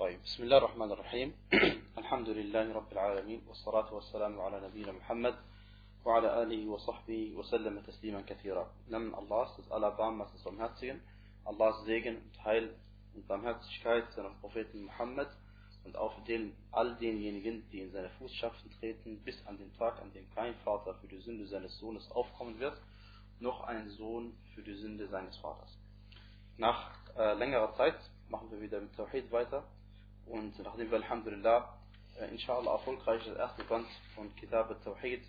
طيب بسم الله الرحمن الرحيم الحمد لله رب العالمين والصلاة والسلام على نبينا محمد وعلى آله وصحبه وسلم تسليما كثيرا Namen Allahs, des Allerbarmers, des Barmherzigen, Allahs Segen und Heil und Barmherzigkeit seinem Propheten Muhammad und auf den, all denjenigen, die in seine Fußschaften treten, bis an den Tag, an dem kein Vater für die Sünde seines Sohnes aufkommen wird, noch ein Sohn für die Sünde seines Vaters. Nach äh, längerer Zeit machen wir wieder mit Tawhid weiter und nachdem wir Alhamdulillah äh, inshallah erfolgreich das erste Band von Kitab al-Tawhid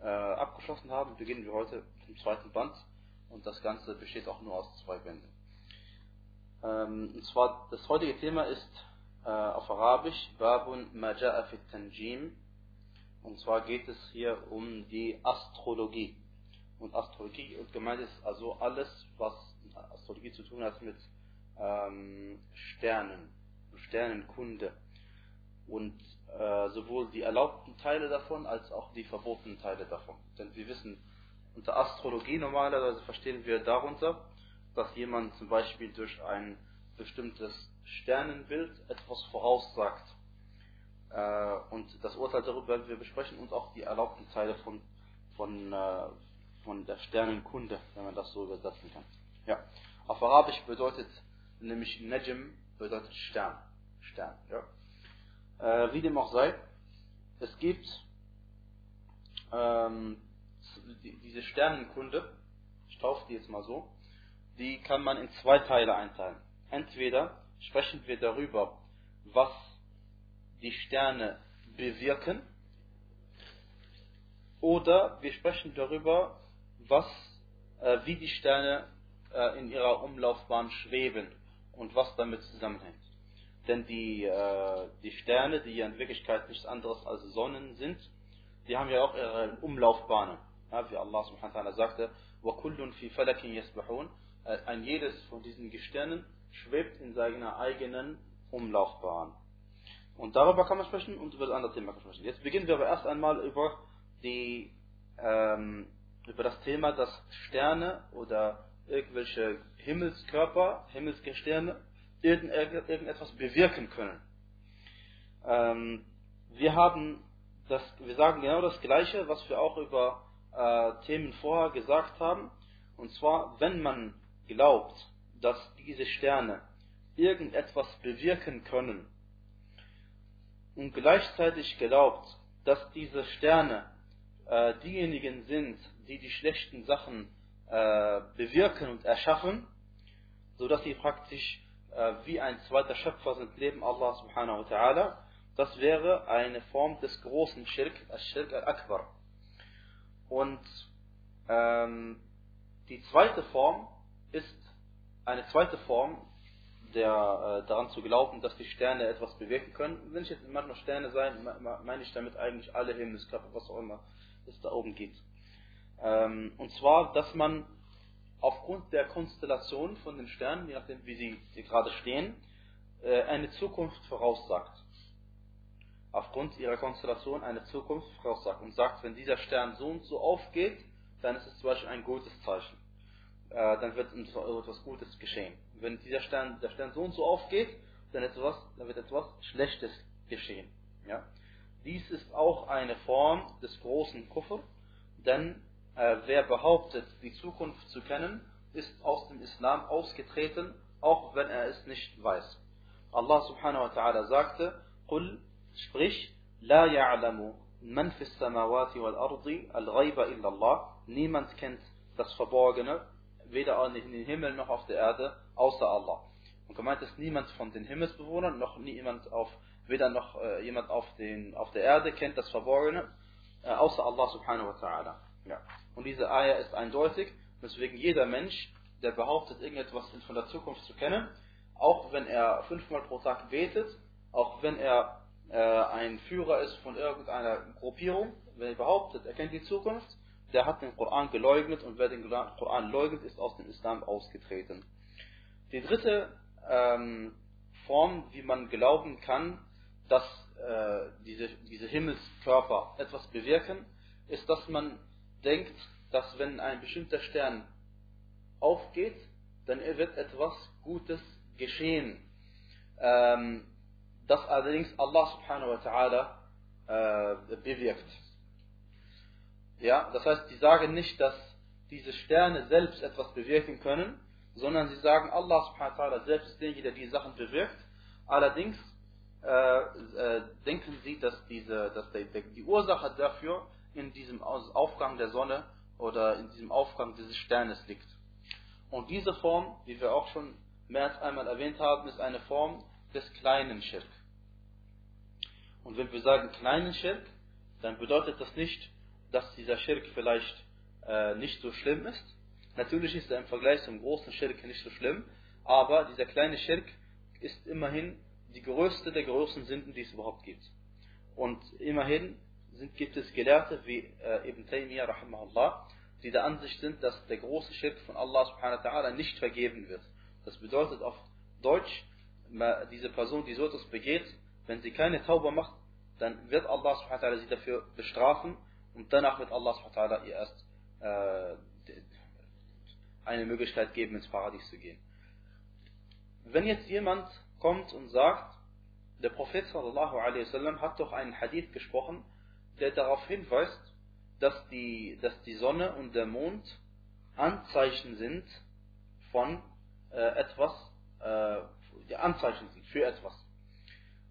äh, abgeschlossen haben, beginnen wir heute mit dem zweiten Band und das Ganze besteht auch nur aus zwei Bänden. Ähm, und zwar das heutige Thema ist äh, auf Arabisch Babun Maja'a fit Tanjim und zwar geht es hier um die Astrologie. Und Astrologie und gemeint ist also alles, was Astrologie zu tun hat mit ähm, Sternen, Sternenkunde und äh, sowohl die erlaubten Teile davon als auch die verbotenen Teile davon. Denn wir wissen, unter Astrologie normalerweise verstehen wir darunter, dass jemand zum Beispiel durch ein bestimmtes Sternenbild etwas voraussagt. Äh, und das Urteil darüber werden wir besprechen und auch die erlaubten Teile von, von, äh, von der Sternenkunde, wenn man das so übersetzen kann. Ja. Auf Arabisch bedeutet nämlich Najm bedeutet Stern. Stern. Ja. Äh, wie dem auch sei, es gibt ähm, die, diese Sternenkunde, ich taufe die jetzt mal so, die kann man in zwei Teile einteilen. Entweder sprechen wir darüber, was die Sterne bewirken, oder wir sprechen darüber, was, äh, wie die Sterne äh, in ihrer Umlaufbahn schweben und was damit zusammenhängt. Denn die, äh, die Sterne, die ja in Wirklichkeit nichts anderes als Sonnen sind, die haben ja auch ihre Umlaufbahnen. Ja, wie Allah subhanahu wa ta'ala sagte, وَكُلٌّ فِي فَلَكٍ يَسْبَحُونَ Ein jedes von diesen Sternen schwebt in seiner eigenen Umlaufbahn. Und darüber kann man sprechen und über das andere Thema kann man sprechen. Jetzt beginnen wir aber erst einmal über die, ähm, über das Thema, dass Sterne oder irgendwelche Himmelskörper, Himmelsgestirne, irgendetwas bewirken können. Ähm, wir haben das, wir sagen genau das Gleiche, was wir auch über äh, Themen vorher gesagt haben. Und zwar, wenn man glaubt, dass diese Sterne irgendetwas bewirken können und gleichzeitig glaubt, dass diese Sterne äh, diejenigen sind, die die schlechten Sachen äh, bewirken und erschaffen, so dass sie praktisch wie ein zweiter Schöpfer sind neben Allah subhanahu wa ta'ala, das wäre eine Form des großen Schirk, Al-Shirk al-Akbar. Und ähm, die zweite Form ist eine zweite Form, der, äh, daran zu glauben, dass die Sterne etwas bewirken können. Wenn ich jetzt manchmal Sterne sein, meine ich damit eigentlich alle Himmelskörper, was auch immer es da oben gibt. Ähm, und zwar, dass man aufgrund der Konstellation von den Sternen, je nachdem wie sie, sie gerade stehen, äh, eine Zukunft voraussagt. Aufgrund ihrer Konstellation eine Zukunft voraussagt und sagt, wenn dieser Stern so und so aufgeht, dann ist es zum Beispiel ein gutes Zeichen. Äh, dann wird etwas Gutes geschehen. Wenn dieser Stern, der Stern so und so aufgeht, dann, etwas, dann wird etwas Schlechtes geschehen. Ja? Dies ist auch eine Form des großen Kufr, denn wer behauptet, die Zukunft zu kennen, ist aus dem Islam ausgetreten, auch wenn er es nicht weiß. Allah subhanahu wa ta'ala sagte, Qul, sprich, man fis samawati wal ardi al ghaiba illa Allah. Niemand kennt das Verborgene, weder in den Himmel noch auf der Erde, außer Allah. Und gemeint ist niemand von den Himmelsbewohnern, noch niemand auf, weder noch äh, jemand auf, den, auf der Erde kennt das Verborgene, äh, außer Allah subhanahu wa ta'ala. Ja. Und diese Eier ist eindeutig, weswegen jeder Mensch, der behauptet, irgendetwas von der Zukunft zu kennen, auch wenn er fünfmal pro Tag betet, auch wenn er äh, ein Führer ist von irgendeiner Gruppierung, wenn er behauptet, er kennt die Zukunft, der hat den Koran geleugnet und wer den Koran leugnet, ist aus dem Islam ausgetreten. Die dritte ähm, Form, wie man glauben kann, dass äh, diese, diese Himmelskörper etwas bewirken, ist, dass man denkt, dass wenn ein bestimmter Stern aufgeht, dann wird etwas Gutes geschehen. Ähm, das allerdings Allah subhanahu wa ta'ala äh, bewirkt. Ja, das heißt, die sagen nicht, dass diese Sterne selbst etwas bewirken können, sondern sie sagen, Allah subhanahu wa ta'ala selbst ist derjenige, der die Sachen bewirkt. Allerdings äh, äh, denken sie, dass, diese, dass die, die Ursache dafür in diesem Aufgang der Sonne oder in diesem Aufgang dieses Sternes liegt. Und diese Form, wie wir auch schon mehr als einmal erwähnt haben, ist eine Form des kleinen Schirk. Und wenn wir sagen kleinen Schirk, dann bedeutet das nicht, dass dieser Schirk vielleicht äh, nicht so schlimm ist. Natürlich ist er im Vergleich zum großen Schirk nicht so schlimm, aber dieser kleine Schirk ist immerhin die größte der größten Sünden, die es überhaupt gibt. Und immerhin sind, gibt es Gelehrte wie äh, Ibn Taymiyyah rahimahullah, die der Ansicht sind, dass der große Schirk von Allah subhanahu wa ta'ala nicht vergeben wird. Das bedeutet auf Deutsch, diese Person, die so etwas begeht, wenn sie keine Tauber macht, dann wird Allah subhanahu wa ta'ala sie dafür bestrafen und danach wird Allah subhanahu wa ta'ala ihr erst äh, eine Möglichkeit geben, ins Paradies zu gehen. Wenn jetzt jemand kommt und sagt, der Prophet sallallahu alaihi wasallam hat doch einen Hadith gesprochen, der darauf hinweist, dass die, dass die Sonne und der Mond Anzeichen sind von äh, etwas, äh, Anzeichen sind für etwas.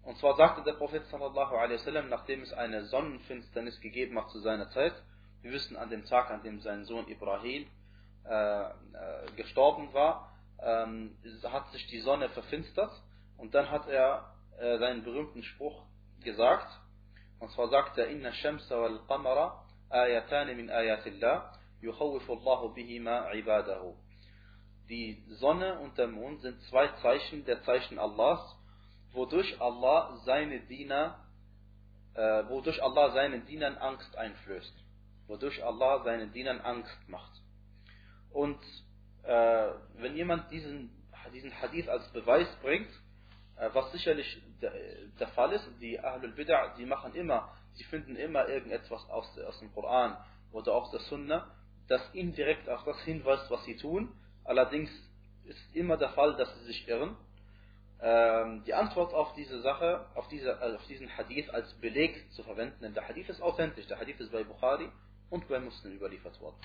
Und zwar sagte der Prophet sallallahu wasallam, nachdem es eine Sonnenfinsternis gegeben hat zu seiner Zeit, wir wissen an dem Tag, an dem sein Sohn Ibrahim äh, äh gestorben war, ähm, hat sich die Sonne verfinstert und dann hat er äh, seinen berühmten Spruch gesagt. Und zwar sagt er, Inna Shamsa wal Qamara ayatani min ayatillah yukhawwifu Allahu bihima ibadahu. Die Sonne und der Mond sind zwei Zeichen der Zeichen Allahs, wodurch Allah seine Diener, äh, wodurch Allah seinen Dienern Angst einflößt. Wodurch Allah seinen Dienern Angst macht. Und äh, wenn jemand diesen, diesen Hadith als Beweis bringt, was sicherlich der, Fall ist, die Ahlul Bid'ah, die machen immer, sie finden immer irgendetwas aus, aus dem Koran oder aus der Sunna, das indirekt auf das hinweist, was sie tun. Allerdings ist immer der Fall, dass sie sich irren. Ähm, die Antwort auf diese Sache, auf, diese, also auf diesen Hadith als Beleg zu verwenden, denn der Hadith ist authentisch, der Hadith ist bei Bukhari und bei Muslim überliefert worden.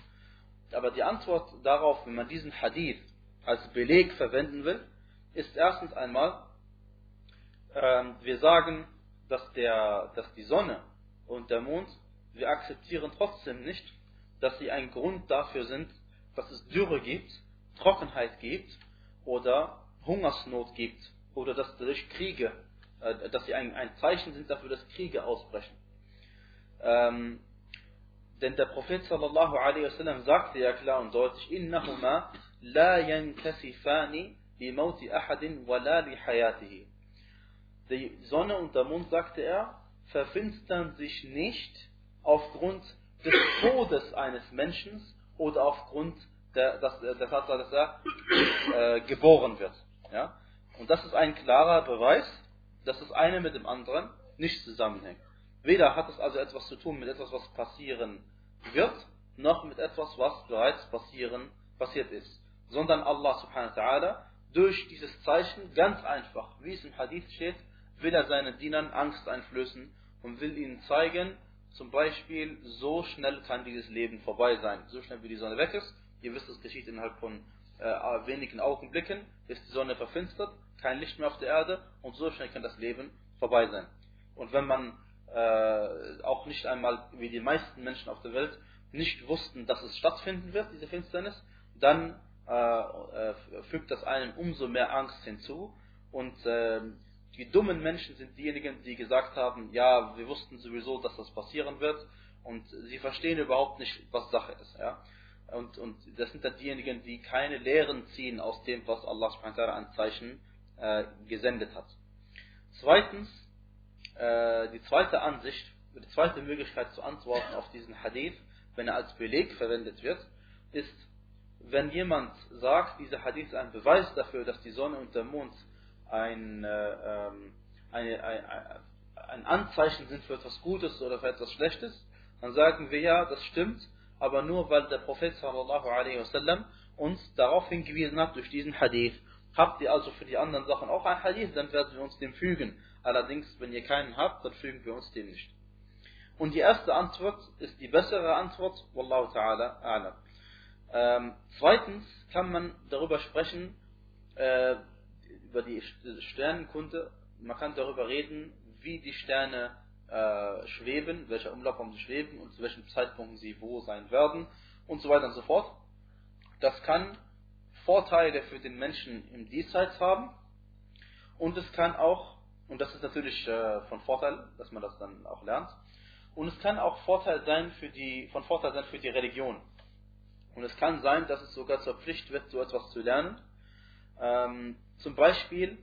Aber die Antwort darauf, wenn man diesen Hadith als Beleg verwenden will, ist erstens einmal, wir sagen, dass, der, dass die Sonne und der Mond, wir akzeptieren trotzdem nicht, dass sie ein Grund dafür sind, dass es Dürre gibt, Trockenheit gibt oder Hungersnot gibt oder dass durch Kriege, äh, dass sie ein, ein, Zeichen sind dafür, dass Kriege ausbrechen. Ähm, denn der Prophet sallallahu alaihi wasallam sagte ja klar und deutlich, innahuma la yankasifani li mauti ahadin wa la li hayatihi die Sonne und der Mond, sagte er, verfinstern sich nicht aufgrund des Todes eines Menschen oder aufgrund der, dass, der Tatsache, dass er äh, geboren wird. Ja? Und das ist ein klarer Beweis, dass das eine mit dem anderen nicht zusammenhängt. Weder hat es also etwas zu tun mit etwas, was passieren wird, noch mit etwas, was bereits passieren, passiert ist. Sondern Allah subhanahu wa ta'ala durch dieses Zeichen ganz einfach, wie es im Hadith steht, will er seinen Dienern Angst einflößen und will ihnen zeigen, zum Beispiel, so schnell kann dieses Leben vorbei sein. So schnell wie die Sonne weg ist. Ihr wisst, es geschieht innerhalb von äh, wenigen Augenblicken, ist die Sonne verfinstert, kein Licht mehr auf der Erde und so schnell kann das Leben vorbei sein. Und wenn man äh, auch nicht einmal, wie die meisten Menschen auf der Welt, nicht wussten, dass es stattfinden wird, diese Finsternis, dann äh, äh fügt das einem umso mehr Angst hinzu und ähm, die dummen Menschen sind diejenigen, die gesagt haben, ja, wir wussten sowieso, dass das passieren wird und sie verstehen überhaupt nicht, was Sache ist. Ja? Und, und das sind dann diejenigen, die keine Lehren ziehen aus dem, was Allah an Zeichen äh, gesendet hat. Zweitens, äh, die zweite Ansicht, die zweite Möglichkeit zu antworten auf diesen Hadith, wenn er als Beleg verwendet wird, ist, wenn jemand sagt, dieser Hadith ist ein Beweis dafür, dass die Sonne und der Mond ein, äh, ähm, ein, ein Anzeichen sind für etwas Gutes oder für etwas Schlechtes, dann sagen wir ja, das stimmt, aber nur weil der Prophet sallallahu alaihi wasallam uns darauf hingewiesen hat durch diesen Hadith Habt ihr also für die anderen Sachen auch ein Hadith, dann werden wir uns dem fügen. Allerdings, wenn ihr keinen habt, dann fügen wir uns dem nicht. Und die erste Antwort ist die bessere Antwort, Wallahu ta'ala a'lam. Ähm, zweitens kann man darüber sprechen, äh, über die Sternenkunde, man kann darüber reden, wie die Sterne äh, schweben, welcher Umlaufbahn sie schweben und zu welchem Zeitpunkt sie wo sein werden und so weiter und so fort. Das kann Vorteile für den Menschen im Diesseits haben und es kann auch, und das ist natürlich äh, von Vorteil, dass man das dann auch lernt, und es kann auch Vorteil sein für die, von Vorteil sein für die Religion. Und es kann sein, dass es sogar zur Pflicht wird, so etwas zu lernen. Ähm, zum Beispiel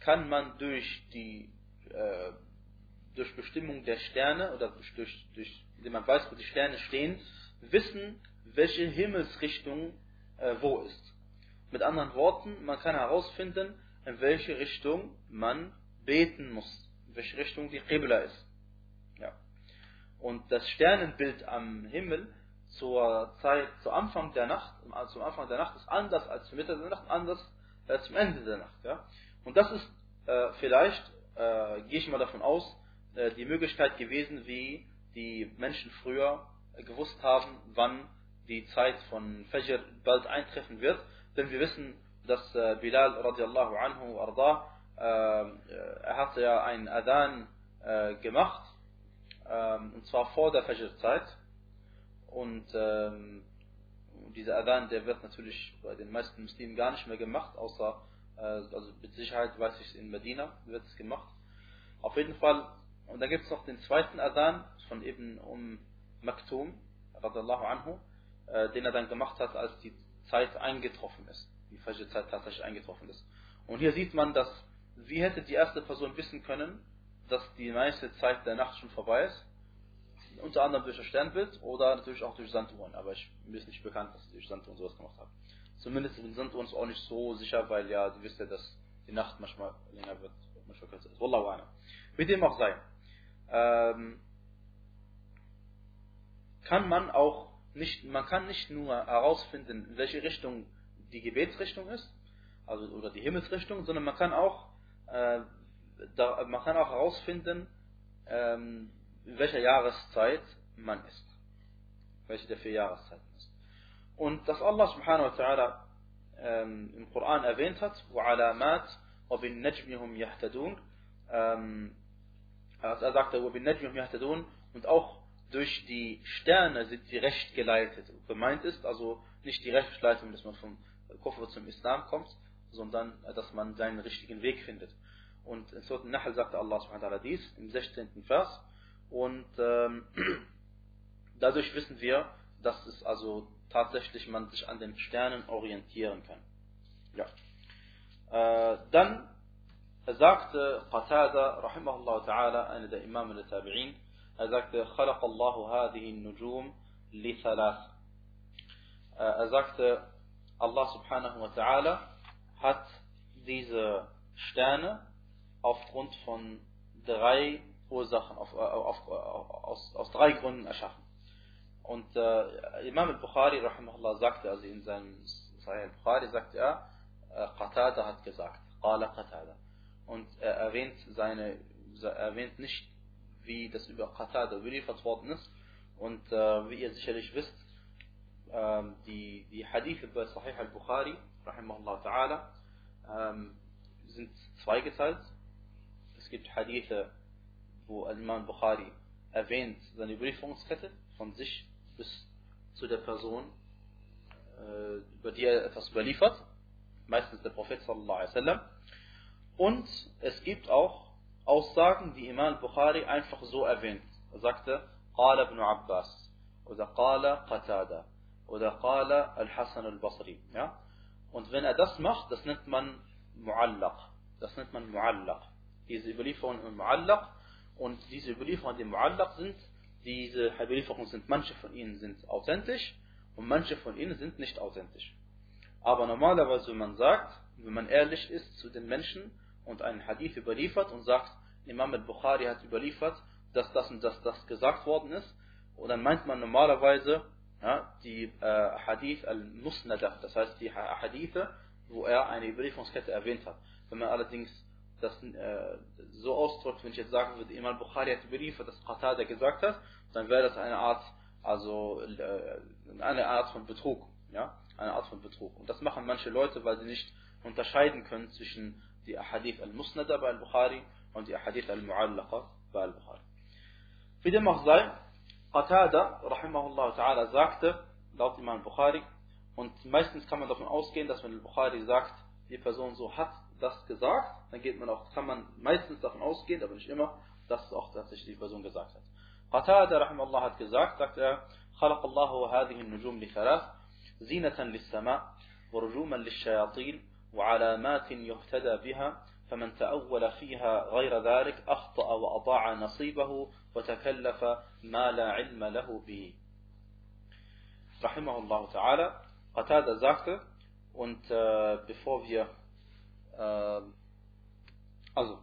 kann man durch die äh, durch Bestimmung der Sterne oder durch, durch, indem man weiß, wo die Sterne stehen, wissen, welche Himmelsrichtung äh, wo ist. Mit anderen Worten, man kann herausfinden, in welche Richtung man beten muss, in welche Richtung die Qibla ist. Ja. Und das Sternenbild am Himmel zur Zeit, zu Anfang der Nacht, zum Anfang der Nacht ist anders als zur Mitte der Nacht, anders als zum Ende der Nacht. Ja. Und das ist äh, vielleicht, äh, gehe ich mal davon aus, äh, die Möglichkeit gewesen, wie die Menschen früher äh, gewusst haben, wann die Zeit von Fajr bald eintreffen wird. Denn wir wissen, dass äh, Bilal radiallahu anhu arda, er hatte ja einen Adhan gemacht, ähm, und zwar vor der Fajr-Zeit. Und ähm, dieser Adhan, der wird natürlich bei den meisten Muslimen gar nicht mehr gemacht, außer, also mit Sicherheit weiß ich es in Medina wird es gemacht. Auf jeden Fall und dann gibt es noch den zweiten Adhan von Ibn Um Maktum, radallahu anhu, äh, den er dann gemacht hat, als die Zeit eingetroffen ist. Die falsche Zeit tatsächlich eingetroffen ist. Und hier sieht man, dass, wie hätte die erste Person wissen können, dass die meiste Zeit der Nacht schon vorbei ist? Unter anderem durch das Sternbild oder natürlich auch durch Sanduhren. Aber ich, mir ist nicht bekannt, dass durch Sanduhren sowas gemacht haben. Zumindest sind Sanduhren auch nicht so sicher, weil ja, du wisst ja, dass die Nacht manchmal länger wird, manchmal kürzer ist. Wallahu a'lam. Mit dem auch sei ähm, kann man auch nicht, man kann nicht nur herausfinden, in welche Richtung die Gebetsrichtung ist, also oder die Himmelsrichtung, sondern man kann auch, äh, da, man kann auch herausfinden, ähm, in welcher Jahreszeit man ist, welche der vier Jahreszeiten ist. Und dass Allah subhanahu wa ta'ala ähm, im Koran erwähnt hat, وَعَلَامَاتٍ وَبِالنَّجْمِ هُمْ يَهْتَدُونَ ähm, also er sagte, und auch durch die Sterne sind sie recht geleitet. Gemeint ist also nicht die Rechtsleitung, dass man vom Koffer zum Islam kommt, sondern dass man seinen richtigen Weg findet. Und in Surah Nahl sagte Allah subhanahu wa dies im 16. Vers. Und ähm, dadurch wissen wir, dass es also tatsächlich man sich an den Sternen orientieren kann. Ja. Äh, dann er sagte Qatada, rahimahullah ta'ala, einer der Imame der Tabi'in, er sagte, خلق الله هذه النجوم لثلاث. Er sagte, Allah subhanahu wa ta'ala hat diese Sterne aufgrund von drei Ursachen, auf, auf, auf, aus, aus drei Gründen erschaffen. Und äh, Imam al-Bukhari, sagte, also in seinem Sahih al-Bukhari, sagte er, Qatada hat gesagt, Qala Qatada und er erwähnt seine, er erwähnt nicht, wie das über Qatada überliefert worden ist. Und äh, wie ihr sicherlich wisst, äh, die, die Hadithe bei Sahih al-Bukhari, rahimahullah ta'ala, äh, sind zweigeteilt. Es gibt Hadithe, wo Al-Imam Bukhari erwähnt seine Überlieferungskette von sich bis zu der Person, äh, über die er etwas überliefert, meistens der Prophet sallallahu alaihi wasallam. Und es gibt auch Aussagen, die Imam Bukhari einfach so erwähnt. Er sagte, قال ابن Abbas oder قال قتادة oder قال الحسن البصري. Ja? Und wenn er das macht, das nennt man Muallaq. Das nennt man Muallaq. Diese Überlieferungen im Muallaq und diese Überlieferungen, die Muallaq sind, diese Überlieferungen sind, manche von ihnen sind authentisch und manche von ihnen sind nicht authentisch. Aber normalerweise, wenn man sagt, wenn man ehrlich ist zu den Menschen, und einen Hadith überliefert und sagt, Imam al-Bukhari hat überliefert, dass das und das, das gesagt worden ist. Und dann meint man normalerweise ja, die äh, Hadith al-Musnada, das heißt die Hadithe, wo er eine Überlieferungskette erwähnt hat. Wenn man allerdings das äh, so ausdrückt, wenn ich jetzt sagen würde, Imam Bukhari hat überliefert, dass Qatada gesagt hat, dann wäre das eine Art, also äh, eine Art von Betrug, ja, eine Art von Betrug. Und das machen manche Leute, weil sie nicht unterscheiden können zwischen die Ahadith al-Musnada bei al-Bukhari und die Ahadith al-Mu'allaqa bei al-Bukhari. Wie dem auch sei, Qatada, rahimahullah ta'ala, sagte, laut Imam Bukhari, und meistens kann man davon ausgehen, dass wenn al-Bukhari sagt, die Person so hat das gesagt, dann geht man auch, kann man meistens davon ausgehen, aber nicht immer, dass es auch tatsächlich die Person gesagt hat. Qatada, rahimahullah, hat gesagt, sagt er, خلق الله هذه النجوم لثلاث زينة للسماء ورجوما للشياطين وعلامات يهتدى بها فمن تأول فيها غير ذلك أخطأ وأضاع نصيبه وتكلف ما لا علم له به رحمه الله تعالى Qatada sagte und äh, bevor wir äh, also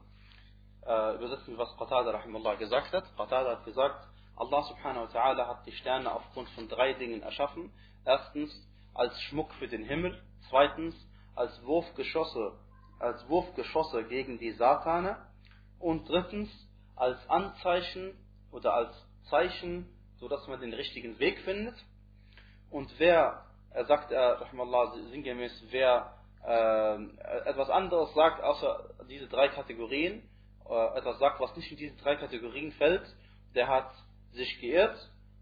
äh, übersetzen was Qatada rahimullah gesagt hat. Qatada hat gesagt Allah subhanahu wa ta'ala hat die Sterne aufgrund von drei Dingen erschaffen. Erstens als Schmuck für den Himmel. Zweitens als Wurfgeschosse, als Wurfgeschosse gegen die Satane. Und drittens als Anzeichen oder als Zeichen, so dass man den richtigen Weg findet. Und wer, er sagt er, sinngemäß, wer etwas anderes sagt, außer diese drei Kategorien, äh, etwas sagt, was nicht in diese drei Kategorien fällt, der hat sich geirrt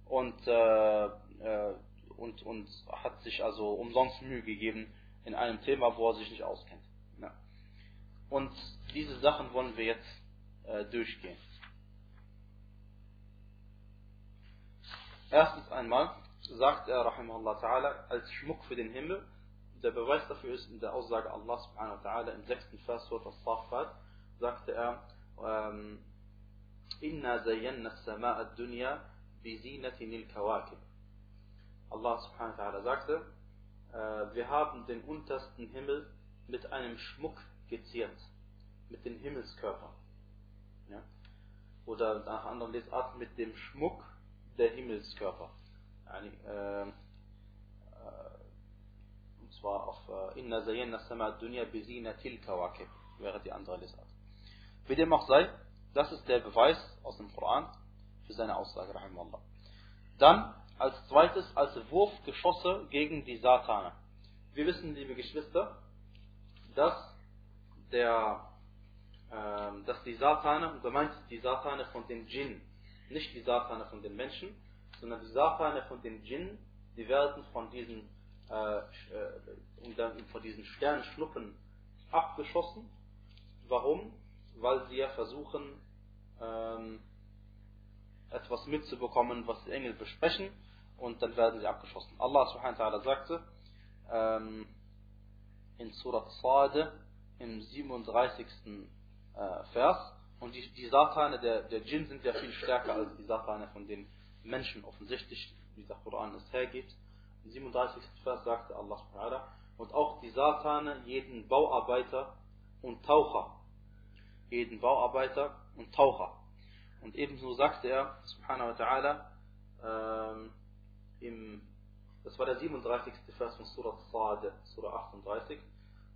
und, äh, äh und, und hat sich also umsonst Mühe gegeben, in einem Thema, wo er sich nicht auskennt. Ja. Und diese Sachen wollen wir jetzt äh, durchgehen. Erstens einmal sagt er, rahimahullah ta'ala, als Schmuck für den Himmel, der Beweis dafür ist in der Aussage Allah subhanahu wa ta'ala im sechsten Vers Surat al-Safat, sagte er, ähm, Inna zayyanna as-sama'a ad-dunya bi zinatin al-kawakib. Allah subhanahu wa ta'ala sagte, äh, wir haben den untersten Himmel mit einem Schmuck geziert, mit den Himmelskörpern. Ja? Oder nach anderen Lesarten mit dem Schmuck der Himmelskörper. Äh, äh, zwar auf Inna Zayyana Sama Dunya Bezina Til Kawakib wäre die andere Lesart. Wie dem auch sei, das ist der Beweis aus dem Koran für seine Aussage, Rahimallah. Dann als zweites als Wurfgeschosse gegen die Satane. Wir wissen, liebe Geschwister, dass, der, äh, dass die Satane, und gemeint ist die Satane von den Djinn, nicht die Satane von den Menschen, sondern die Satane von den Djinn, die werden von diesen, äh, äh, von diesen Sternschnuppen abgeschossen. Warum? Weil sie ja versuchen, ähm, etwas mitzubekommen, was die Engel besprechen und dann werden sie abgeschossen. Allah subhanahu wa ta'ala sagte ähm, in Surat Sade im 37. Äh, Vers und die, die Satane der, der Djinn sind ja viel stärker als die Satane von den Menschen offensichtlich, wie der Koran es hergibt. Im 37. Vers sagte Allah subhanahu und auch die Satane jeden Bauarbeiter und Taucher. Jeden Bauarbeiter und Taucher. Und ebenso sagte er, subhanahu wa ta'ala, ähm, im, das war der 37. Vers von Surah Sa'ad, Surah 38.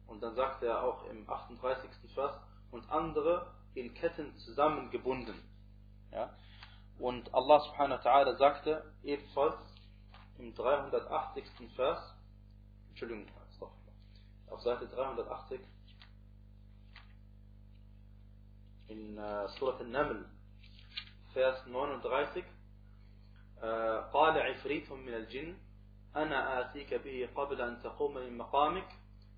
Und dann sagte er auch im 38. Vers, und andere in Ketten zusammengebunden. Ja? Und Allah subhanahu wa ta'ala sagte ebenfalls im 380. Vers, Entschuldigung, auf Seite 380, in uh, Surah Al-Naml, Vers 39, قال عفريت من الجن أنا آتيك به قبل أن تقوم من مقامك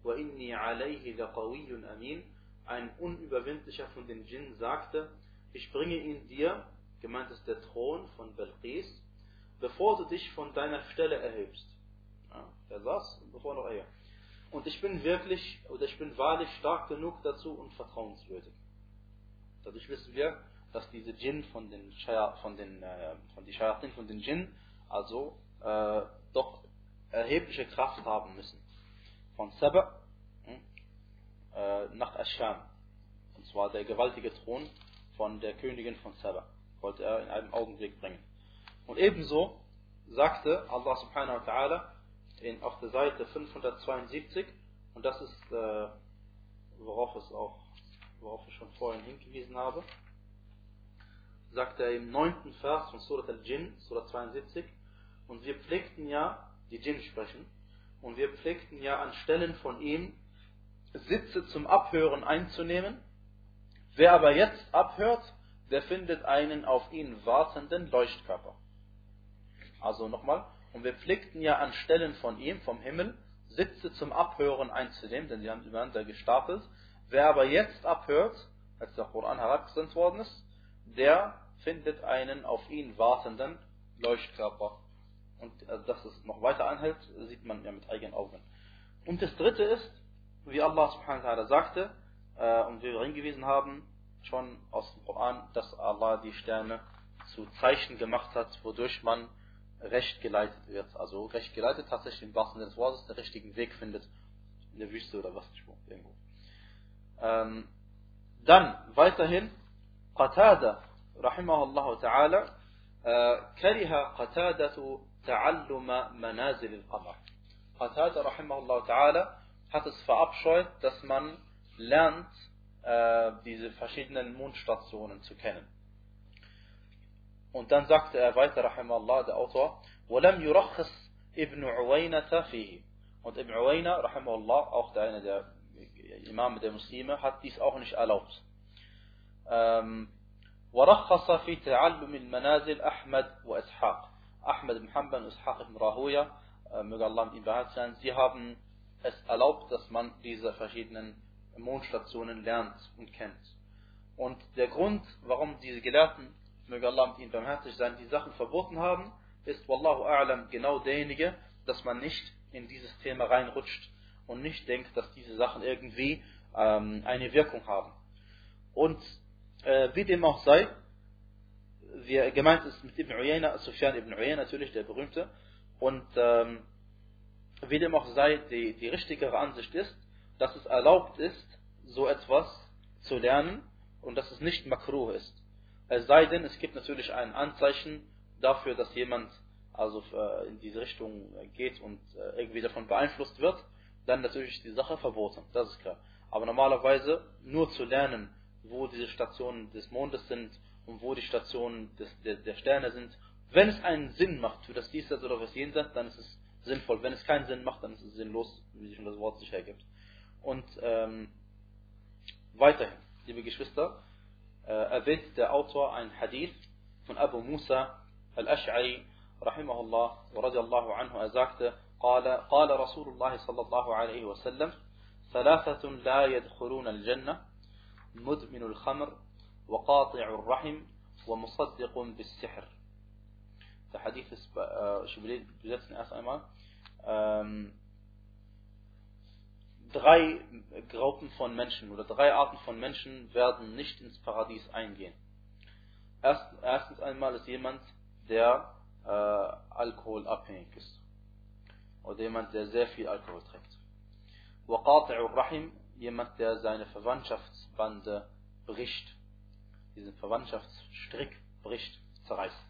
وإني عليه لقوي أمين Ein unüberwindlicher von den Djinn sagte, ich bringe ihn dir, gemeint ist der Thron von Belqis, bevor du dich von deiner Stelle erhebst. Ja, er saß, bevor noch er. Und ich bin wirklich, oder ich bin wahrlich stark genug dazu und vertrauenswürdig. Dadurch wissen wir, dass diese Djinn von den, von den, äh, von die Shayatin von den Djinn also äh, doch erhebliche Kraft haben müssen. Von Saba hm, äh, nach Asham. Und zwar der gewaltige Thron von der Königin von Saba. Wollte er in einem Augenblick bringen. Und ebenso sagte Allah subhanahu wa ta'ala auf der Seite 572 Und das ist, äh, worauf es auch, worauf ich schon vorhin hingewiesen habe. Sagt er im neunten Vers von Surat al-Jinn, Surat 72, und wir pflegten ja, die Jinn sprechen, und wir pflegten ja an Stellen von ihm Sitze zum Abhören einzunehmen. Wer aber jetzt abhört, der findet einen auf ihn wartenden Leuchtkörper. Also nochmal, und wir pflegten ja an Stellen von ihm, vom Himmel, Sitze zum Abhören einzunehmen, denn sie haben übereinander gestapelt. Wer aber jetzt abhört, als der Koran herabgesandt worden ist, der findet einen auf ihn wartenden Leuchtkörper. Und also, dass es noch weiter anhält, sieht man ja mit eigenen Augen. Und das dritte ist, wie Allah subhanahu wa ta'ala sagte, äh, und wir hingewiesen haben, schon aus dem Koran, dass Allah die Sterne zu Zeichen gemacht hat, wodurch man recht geleitet wird. Also recht geleitet tatsächlich im wahrsten Sinne des Wortes den richtigen Weg findet in der Wüste oder was nicht irgendwo. Ähm, dann weiterhin Qatada rahimahullah ta'ala كره قتادة تعلم منازل القمر قتادة رحمه الله تعالى hat es verabscheut, dass man lernt, äh, diese verschiedenen Mondstationen zu kennen. Und dann sagte er weiter, rahimallah, der Autor, وَلَمْ يُرَخِّصْ ibn Uwaynata fihi. Und Ibn Uwayna, rahimahullah, auch der eine der Imame der Muslime, hat dies auch nicht erlaubt. Ähm, ورخص في تعلم المنازل أحمد وإسحاق Ahmed ibn Hanbal und Ishaq ibn Rahuya, äh, möge Allah mit ihm beheizt sein, sie haben es erlaubt, dass man diese verschiedenen Mondstationen lernt und kennt. Und der Grund, warum diese Gelehrten möge Allah mit ihnen barmherzig sein, die Sachen verboten haben, ist, Wallahu a'lam, genau derjenige, dass man nicht in dieses Thema reinrutscht und nicht denkt, dass diese Sachen irgendwie ähm, eine Wirkung haben. Und äh, wie dem auch sei, wie gemeint ist mit Ibn Uyayna, Sufyan Ibn Uyayna natürlich, der berühmte, und ähm, wie dem auch sei, die, die richtigere Ansicht ist, dass es erlaubt ist, so etwas zu lernen und dass es nicht makruh ist. Es sei denn, es gibt natürlich ein Anzeichen dafür, dass jemand also äh, in diese Richtung geht und äh, irgendwie davon beeinflusst wird, dann natürlich die Sache verboten, das ist klar. Aber normalerweise nur zu lernen, wo diese Stationen des Mondes sind und wo die Stationen des, der, der, Sterne sind, wenn es einen Sinn macht für das Diesseits oder was Jenseits, dann ist es sinnvoll. Wenn es keinen Sinn macht, dann ist es sinnlos, wie sich das Wort sich hergibt. Und ähm, weiterhin, liebe Geschwister, erwähnt der Autor ein Hadith von Abu Musa al-Ash'ari, rahimahullah, radiallahu anhu. Er sagte, قال رسول الله صلى الله عليه وسلم ثلاثة لا يدخلون الجنة مدمن الخمر وقاطع الرحم ومصدق بالسحر. فحديث شبلين بجلسنا أسأل drei Gruppen von Menschen oder drei Arten von Menschen werden nicht ins Paradies eingehen. Erst, erstens einmal ist jemand, der äh, alkoholabhängig ist. Oder jemand, der sehr viel Alkohol trinkt. Waqati'ur Rahim, jemand, der seine Verwandtschaftsbande bricht. Diesen Verwandtschaftsstrick bricht, zerreißt.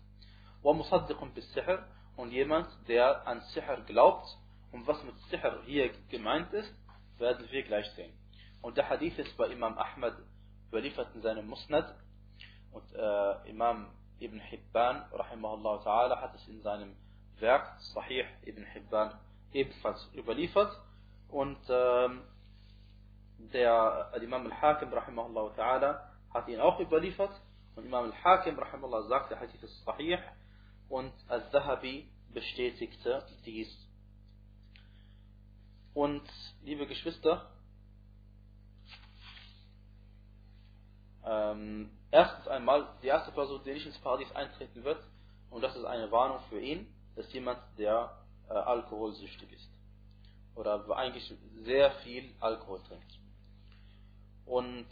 Wa musaddiqun bis Sihr und jemand, der an Sihr glaubt. Und was mit Sihr hier gemeint ist, werden wir gleich sehen. Und der Hadith ist bei Imam Ahmad überliefert in seinem Musnad. Und äh, Imam Ibn Hibban, rahimahullah ta'ala, hat es in seinem Werk, Sahih Ibn Hibban, ebenfalls überliefert. Und ähm, der Imam al-Hakim, rahimahullah ta'ala, hat ihn auch überliefert. Und Imam al-Hakim, rahimahullah, sagt, der Hadith ist Sahih. Und al-Zahabi bestätigte dies und liebe Geschwister, ähm, erstens einmal, die erste Person, die nicht ins Paradies eintreten wird, und das ist eine Warnung für ihn, ist jemand, der äh, alkoholsüchtig ist. Oder eigentlich sehr viel Alkohol trinkt. Und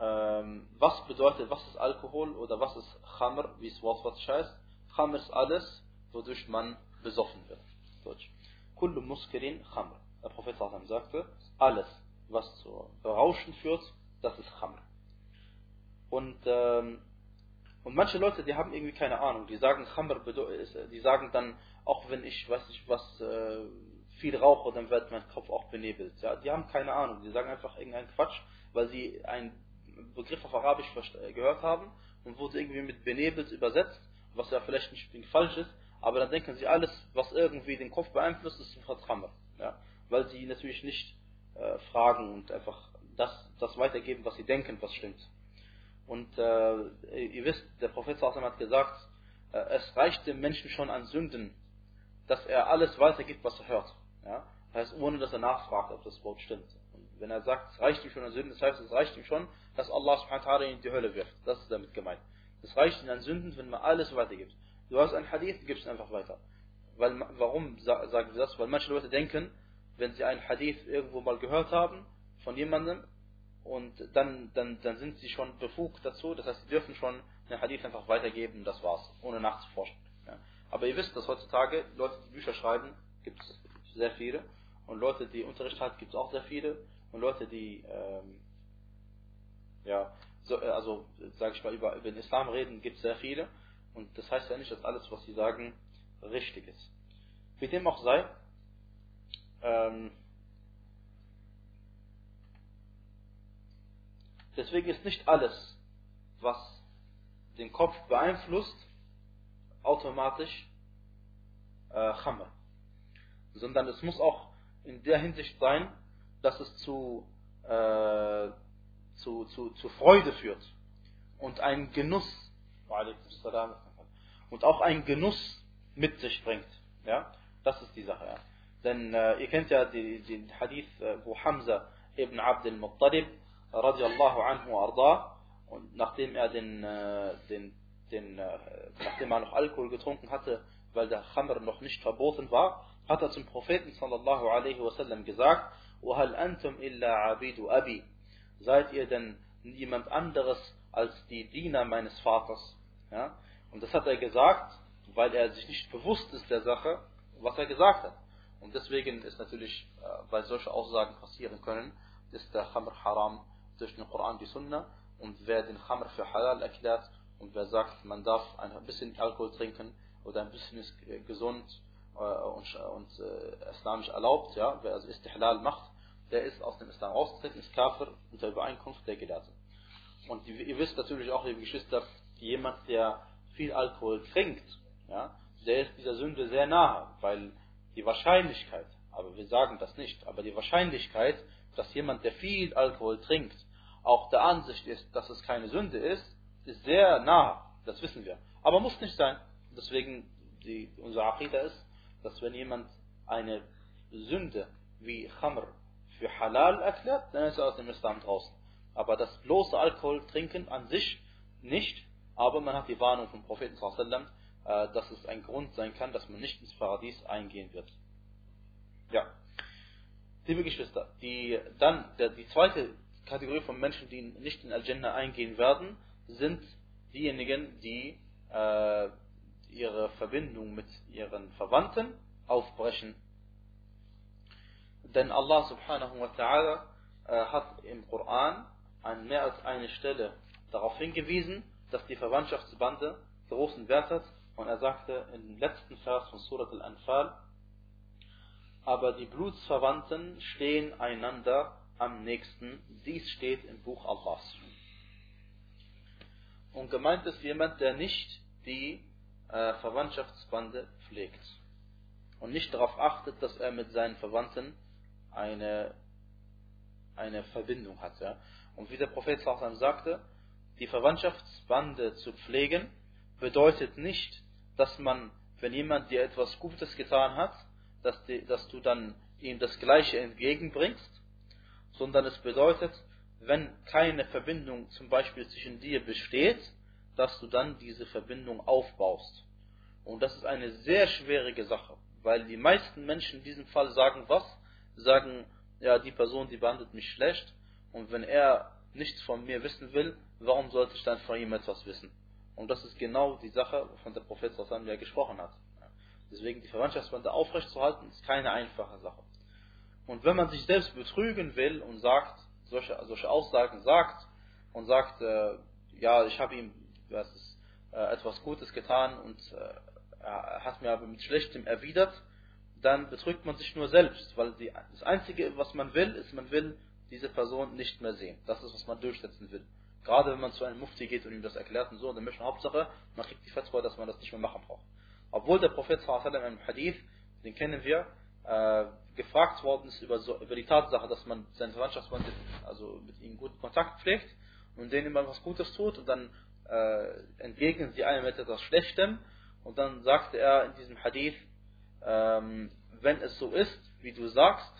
ähm, was bedeutet, was ist Alkohol oder was ist Khamr, wie es wortwörtlich heißt? Khamr ist alles, wodurch man besoffen wird. Deutsch. Kullu muskirin Khamr. Der Prophet sagte, alles, was zu Rauschen führt, das ist Khamr. Und, ähm, und manche Leute, die haben irgendwie keine Ahnung, die sagen Khamr, die sagen dann, auch wenn ich weiß nicht was, äh, viel rauche, dann wird mein Kopf auch benebelt. Ja, die haben keine Ahnung, die sagen einfach irgendeinen Quatsch, weil sie einen Begriff auf Arabisch gehört haben und wurde irgendwie mit benebelt übersetzt, was ja vielleicht nicht falsch ist, aber dann denken sie, alles, was irgendwie den Kopf beeinflusst, ist sofort Khamr. Ja? Weil sie natürlich nicht äh, fragen und einfach das, das weitergeben, was sie denken, was stimmt. Und äh, ihr wisst, der Prophet hat gesagt, äh, es reicht dem Menschen schon an Sünden, dass er alles weitergibt, was er hört. Ja? Das heißt, ohne dass er nachfragt, ob das Wort stimmt. Und wenn er sagt, es reicht ihm schon an Sünden, das heißt, es reicht ihm schon, dass Allah subhanahu in die Hölle wirft. Das ist damit gemeint. Es reicht ihm an Sünden, wenn man alles weitergibt. Du hast ein Hadith, gibst es einfach weiter. Weil, warum sagen wir das? Weil manche Leute denken, wenn sie einen Hadith irgendwo mal gehört haben von jemandem und dann, dann, dann sind sie schon befugt dazu, das heißt, sie dürfen schon einen Hadith einfach weitergeben, das war's, ohne nachzuforschen. Ja. Aber ihr wisst, dass heutzutage Leute, die Bücher schreiben, gibt es sehr viele und Leute, die Unterricht halten, gibt es auch sehr viele und Leute, die ähm, ja, so, äh, also sage ich mal, über, über den Islam reden, gibt es sehr viele und das heißt ja nicht, dass alles, was sie sagen, richtig ist. Wie dem auch sei, ähm, deswegen ist nicht alles, was den Kopf beeinflusst, automatisch äh, Khamr. Sondern es muss auch in der Hinsicht sein, dass es zu, äh, zu, zu, zu Freude führt und ein Genuss, und auch ein Genuss mit sich bringt. Ja, das ist die Sache. Ja. Denn äh, ihr kennt ja den, den Hadith, äh, wo Hamza ibn Abd al-Muttalib radiallahu anhu arda und nachdem er den, äh, den, den äh, nachdem er noch Alkohol getrunken hatte, weil der Khamr noch nicht verboten war, hat er zum Propheten sallallahu alaihi wasallam gesagt, وَهَلْ أَنْتُمْ إِلَّا عَبِيدُ أَبِي Seid ihr denn niemand anderes als die Diener meines Vaters? Ja? Und das hat er gesagt, weil er sich nicht bewusst ist der Sache, was er gesagt hat. Und deswegen ist natürlich, äh, weil solche Aussagen passieren können, ist der Khamr haram durch den Koran, die Sunna. Und wer den Khamr für halal erklärt und wer sagt, man darf ein bisschen Alkohol trinken oder ein bisschen ist gesund äh, und, und äh, islamisch erlaubt, ja, wer also Istihlal macht, der ist aus dem Islam ausgetreten, ist Kafir unter Übereinkunft der Gelehrten. Und ihr wisst natürlich auch, liebe Geschwister, jemand, der viel Alkohol trinkt, ja, der ist dieser Sünde sehr nahe, weil die Wahrscheinlichkeit, aber wir sagen das nicht, aber die Wahrscheinlichkeit, dass jemand, der viel Alkohol trinkt, auch der Ansicht ist, dass es keine Sünde ist, ist sehr nah. Das wissen wir. Aber muss nicht sein. Deswegen, die, unser Aqidah ist, dass wenn jemand eine Sünde wie Khamr für halal erklärt, dann ist er aus dem Islam draußen. Aber das bloße Alkohol trinken an sich nicht, aber man hat die Warnung vom Propheten sallam, dass es ein Grund sein kann, dass man nicht ins Paradies eingehen wird. Ja. Liebe Geschwister, die, dann, der, die zweite Kategorie von Menschen, die nicht in Al-Jannah eingehen werden, sind diejenigen, die äh, ihre Verbindung mit ihren Verwandten aufbrechen. Denn Allah subhanahu wa ta'ala äh, hat im Koran an mehr als eine Stelle darauf hingewiesen, dass die Verwandtschaftsbande großen Wert hat und er sagte im letzten Vers von Surat al-Anfal, aber die Blutsverwandten stehen einander am nächsten. Dies steht im Buch Allahs. Und gemeint ist jemand, der nicht die äh, Verwandtschaftsbande pflegt und nicht darauf achtet, dass er mit seinen Verwandten eine, eine Verbindung hat. Ja? Und wie der Prophet sagte, die Verwandtschaftsbande zu pflegen bedeutet nicht, dass man, wenn jemand dir etwas Gutes getan hat, dass, die, dass du dann ihm das Gleiche entgegenbringst, sondern es bedeutet, wenn keine Verbindung zum Beispiel zwischen dir besteht, dass du dann diese Verbindung aufbaust. Und das ist eine sehr schwierige Sache, weil die meisten Menschen in diesem Fall sagen was? Sagen, ja, die Person, die behandelt mich schlecht und wenn er nichts von mir wissen will, warum sollte ich dann von ihm etwas wissen? Und das ist genau die Sache, von der Prophet Sallallahu ja gesprochen hat. Deswegen die Verwandtschaftsbande aufrechtzuerhalten, ist keine einfache Sache. Und wenn man sich selbst betrügen will und sagt, solche, solche Aussagen sagt und sagt, äh, ja, ich habe ihm was ist, äh, etwas Gutes getan und äh, er hat mir aber mit Schlechtem erwidert, dann betrügt man sich nur selbst, weil die, das Einzige, was man will, ist, man will diese Person nicht mehr sehen. Das ist, was man durchsetzen will. Gerade wenn man zu einem Mufti geht und ihm das erklärt und so, dann möchte man Hauptsache, man kriegt die Fatwa, dass man das nicht mehr machen braucht. Obwohl der Prophet sallallahu im Hadith, den kennen wir, äh, gefragt worden ist über, so, über die Tatsache, dass man seine Verwandtschaftsband, also mit ihm guten Kontakt pflegt und denen immer was Gutes tut und dann äh, entgegnen sie einem etwas Schlechtem und dann sagte er in diesem Hadith, ähm, wenn es so ist, wie du sagst,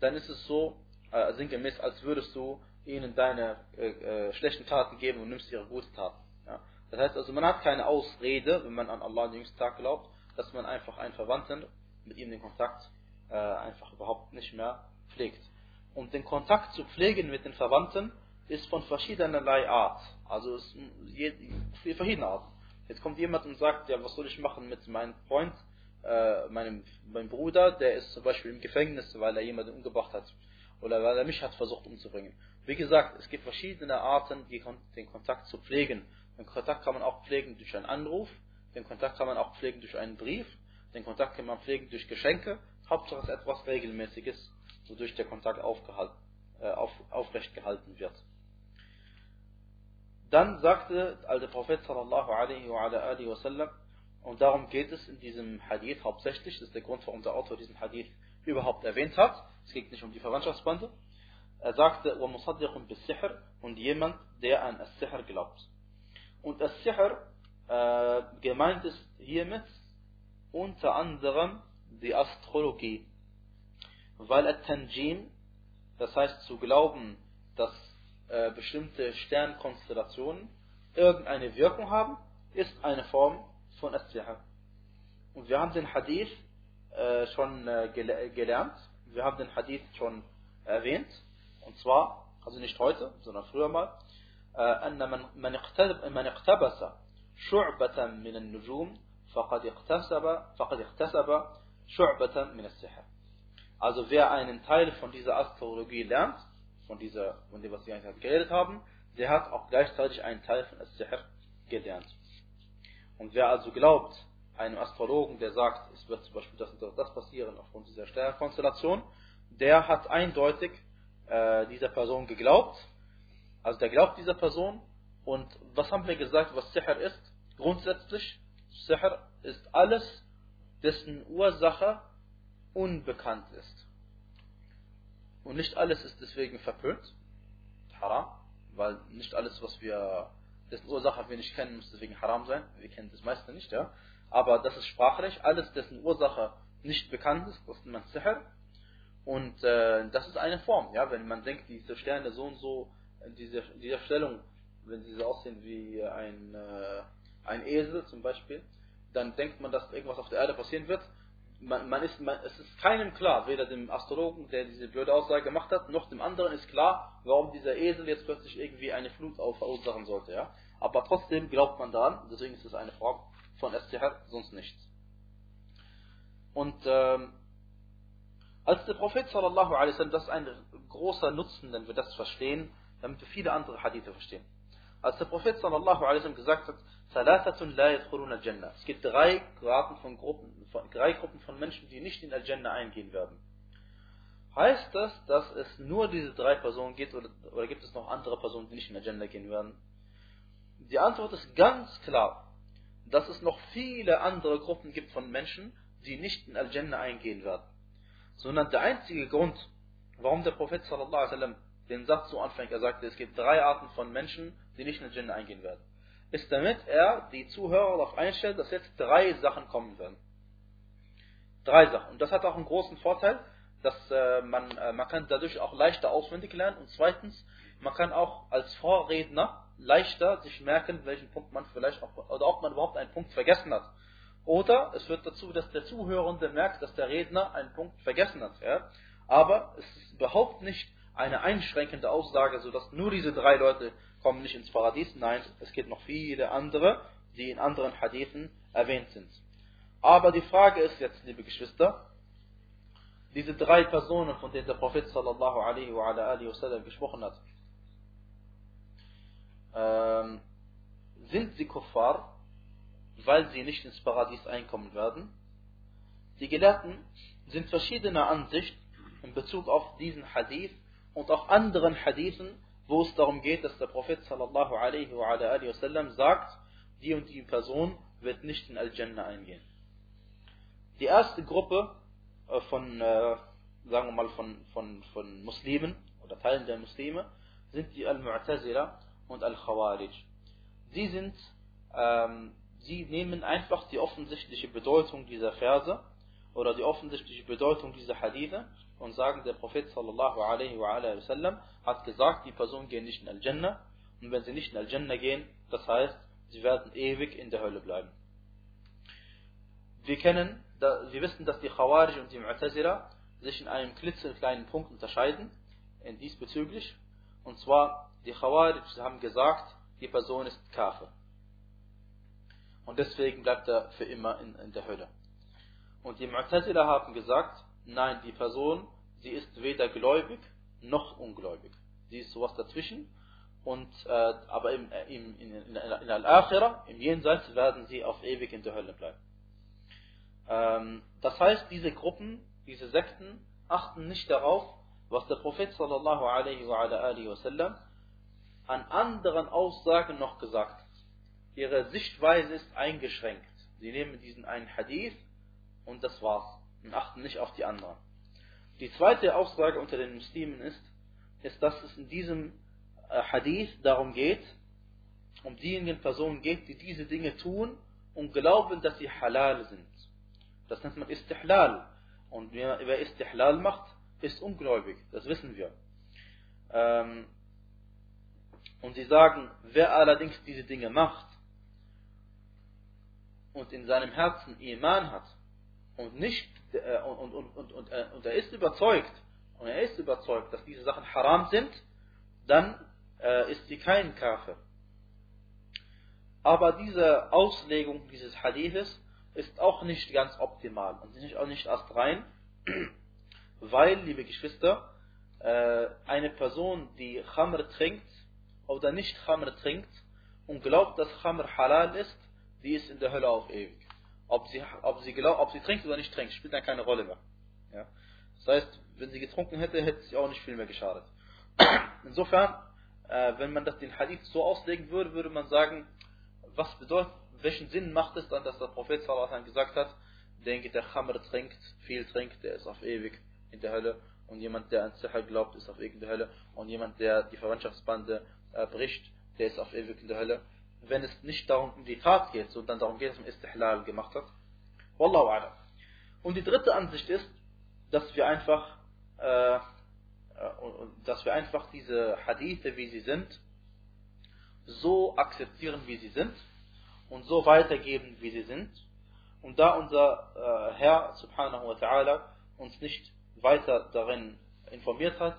dann ist es so, äh, sinngemäß, als würdest du ihnen deine äh, äh, schlechten Taten geben und nimmst ihre guten Taten. Ja. Das heißt also, man hat keine Ausrede, wenn man an Allah den jüngsten Tag glaubt, dass man einfach einen Verwandten mit ihm den Kontakt äh, einfach überhaupt nicht mehr pflegt. Und den Kontakt zu pflegen mit den Verwandten ist von verschiedenerlei Art. Also es ist verschiedene Arten. Jetzt kommt jemand und sagt, ja, was soll ich machen mit meinem Freund, äh, meinem, meinem Bruder, der ist zum Beispiel im Gefängnis, weil er jemanden umgebracht hat. Oder weil er mich hat versucht umzubringen. Wie gesagt, es gibt verschiedene Arten, den Kontakt zu pflegen. Den Kontakt kann man auch pflegen durch einen Anruf, den Kontakt kann man auch pflegen durch einen Brief, den Kontakt kann man pflegen durch Geschenke. Hauptsache ist etwas Regelmäßiges, wodurch der Kontakt äh, auf, aufrecht gehalten wird. Dann sagte der Prophet sallallahu alaihi wa alihi wasallam, und darum geht es in diesem Hadith hauptsächlich, das ist der Grund, warum der Autor diesen Hadith überhaupt erwähnt hat. Es geht nicht um die Verwandtschaftsbande. Er sagte, وَمُصَدِّقٌ بِالسِّحْرِ und jemand, der an As-Sihr glaubt. Und As-Sihr äh, gemeint ist hiermit unter anderem die Astrologie. Weil At-Tanjim, das heißt zu glauben, dass äh, bestimmte Sternkonstellationen irgendeine Wirkung haben, ist eine Form von As-Sihr. Und wir haben den Hadith äh, schon äh, gel gelernt, wir haben den Hadith schon erwähnt, und zwar, also nicht heute, sondern früher mal, أن من من من اقتبس شعبة من النجوم فقد اقتسب فقد اقتسب شعبة من السحر. Also wer einen Teil von dieser Astrologie lernt, von dieser, von dem was wir eigentlich geredet haben, der hat auch gleichzeitig einen Teil von As-Sihr gelernt. Und wer also glaubt, einem Astrologen, der sagt, es wird zum Beispiel das und das passieren aufgrund dieser Sternkonstellation, der hat eindeutig äh, dieser Person geglaubt. Also der glaubt dieser Person. Und was haben wir gesagt, was Sihr ist? Grundsätzlich, Sihr ist alles, dessen Ursache unbekannt ist. Und nicht alles ist deswegen verpönt, haram, weil nicht alles, was wir, dessen Ursache wir nicht kennen, muss deswegen haram sein. Wir kennen das meiste nicht, ja. Aber das ist sprachlich, alles, dessen Ursache nicht bekannt ist, das nennt man Sihr. Und äh, das ist eine Form, ja, wenn man denkt, diese Sterne so und so, in dieser Stellung, wenn sie so aussehen wie ein, äh, ein Esel zum Beispiel, dann denkt man, dass irgendwas auf der Erde passieren wird. Man, man ist, man, es ist keinem klar, weder dem Astrologen, der diese blöde Aussage gemacht hat, noch dem anderen ist klar, warum dieser Esel jetzt plötzlich irgendwie eine Flut verursachen sollte. Ja? Aber trotzdem glaubt man daran, deswegen ist es eine Form von STR, sonst nichts. Und ähm, als der Prophet sallallahu alaihi wasallam, das ist ein großer Nutzen, wenn wir das verstehen, damit wir viele andere Hadithe verstehen. Als der Prophet sallallahu alaihi wasallam gesagt hat, Salatatun la yadkhuluna al-Jannah. Es gibt drei Gruppen von Gruppen, drei Gruppen von Menschen, die nicht in Al-Jannah eingehen werden. Heißt das, dass es nur diese drei Personen gibt oder, oder gibt es noch andere Personen, die nicht in Al-Jannah gehen werden? Die Antwort ist ganz klar, dass es noch viele andere Gruppen gibt von Menschen, die nicht in Al-Jannah eingehen werden sondern der einzige Grund, warum der Prophet sallallahu alaihi den Satz so anfängt, er sagte, es gibt drei Arten von Menschen, die nicht in den Jinn eingehen werden, ist damit er die Zuhörer darauf einstellt, dass jetzt drei Sachen kommen werden. Drei Sachen. Und das hat auch einen großen Vorteil, dass äh, man, äh, man kann dadurch auch leichter auswendig lernen und zweitens, man kann auch als Vorredner leichter sich merken, welchen Punkt man vielleicht auch, oder ob man überhaupt einen Punkt vergessen hat. Oder es führt dazu, dass der Zuhörende merkt, dass der Redner einen Punkt vergessen hat. Ja? Aber es ist überhaupt nicht eine einschränkende Aussage, sodass nur diese drei Leute kommen nicht ins Paradies. Nein, es gibt noch viele andere, die in anderen Hadithen erwähnt sind. Aber die Frage ist jetzt, liebe Geschwister, diese drei Personen, von denen der Prophet sallallahu alaihi wa alihi wasallam gesprochen hat, ähm, sind sie Kuffar weil sie nicht ins Paradies einkommen werden. Die Gelehrten sind verschiedene Ansicht in Bezug auf diesen Hadith und auch anderen Hadithen, wo es darum geht, dass der Prophet sallallahu alaihi wa alaihi wasallam sagt, die und die Person wird nicht in Al-Jannah eingehen. Die erste Gruppe äh, von, äh, sagen wir mal, von, von, von Muslimen oder Teilen der Muslime sind die Al-Mu'tazila und Al-Khawarij. Sie sind, ähm, sie nehmen einfach die offensichtliche Bedeutung dieser Verse oder die offensichtliche Bedeutung dieser Hadithe und sagen, der Prophet sallallahu alaihi wa alaihi hat gesagt, die Person geht nicht in Al-Jannah und wenn sie nicht in Al-Jannah gehen, das heißt, sie werden ewig in der Hölle bleiben. Wir kennen, wir wissen, dass die Khawarij und die Mu'tazila sich in einem klitzekleinen Punkt unterscheiden, in diesbezüglich. Und zwar, die Khawarij haben gesagt, die Person ist Kafir. Und deswegen bleibt er für immer in, in der Hölle. Und die Mu'tazila haben gesagt, nein, die Person, sie ist weder gläubig noch ungläubig. Sie ist sowas dazwischen. Und, äh, aber im, im, in, in, in Al-Akhirah, im Jenseits, werden sie auf ewig in der Hölle bleiben. Ähm, das heißt, diese Gruppen, diese Sekten, achten nicht darauf, was der Prophet sallallahu alaihi wa wasallam an anderen Aussagen noch gesagt hat. Ihre Sichtweise ist eingeschränkt. Sie nehmen diesen einen Hadith und das war's und achten nicht auf die anderen. Die zweite Aussage unter den Muslimen ist, ist, dass es in diesem äh, Hadith darum geht, um diejenigen Personen geht, die diese Dinge tun und glauben, dass sie halal sind. Das nennt man Istihlal. Und wer, wer Istihlal macht, ist ungläubig. Das wissen wir. Ähm, und sie sagen, wer allerdings diese Dinge macht und in seinem Herzen Iman hat und nicht äh, und, und, und, und, äh, und er ist überzeugt und er ist überzeugt, dass diese Sachen haram sind, dann äh, ist sie kein Kafir. Aber diese Auslegung dieses Hadithes ist auch nicht ganz optimal und nicht, auch nicht erst rein, weil, liebe Geschwister, äh, eine Person, die Khamr trinkt oder nicht Khamr trinkt und glaubt, dass Khamr halal ist, die ist in der Hölle auf ewig. Ob sie, ob sie, glaubt, ob sie trinkt oder nicht trinkt, spielt dann keine Rolle mehr. Ja? Das heißt, wenn sie getrunken hätte, hätte sie auch nicht viel mehr geschadet. Insofern, äh, wenn man das den Hadith so auslegen würde, würde man sagen, was bedeutet, welchen Sinn macht es dann, dass der Prophet sallallahu gesagt hat, denke, der Khamr trinkt, viel trinkt, der ist auf ewig in der Hölle und jemand, der an Sicher glaubt, ist auf ewig in der Hölle und jemand, der die Verwandtschaftsbande äh, bricht, der ist auf ewig in der Hölle Wenn es nicht darum um die Tat geht, sondern darum geht, dass man Istihlal gemacht hat. Wallahu a'lam. Und die dritte Ansicht ist, dass wir einfach äh, äh dass wir einfach diese Hadithe, wie sie sind, so akzeptieren, wie sie sind und so weitergeben, wie sie sind. Und da unser äh, Herr subhanahu wa ta'ala uns nicht weiter darin informiert hat,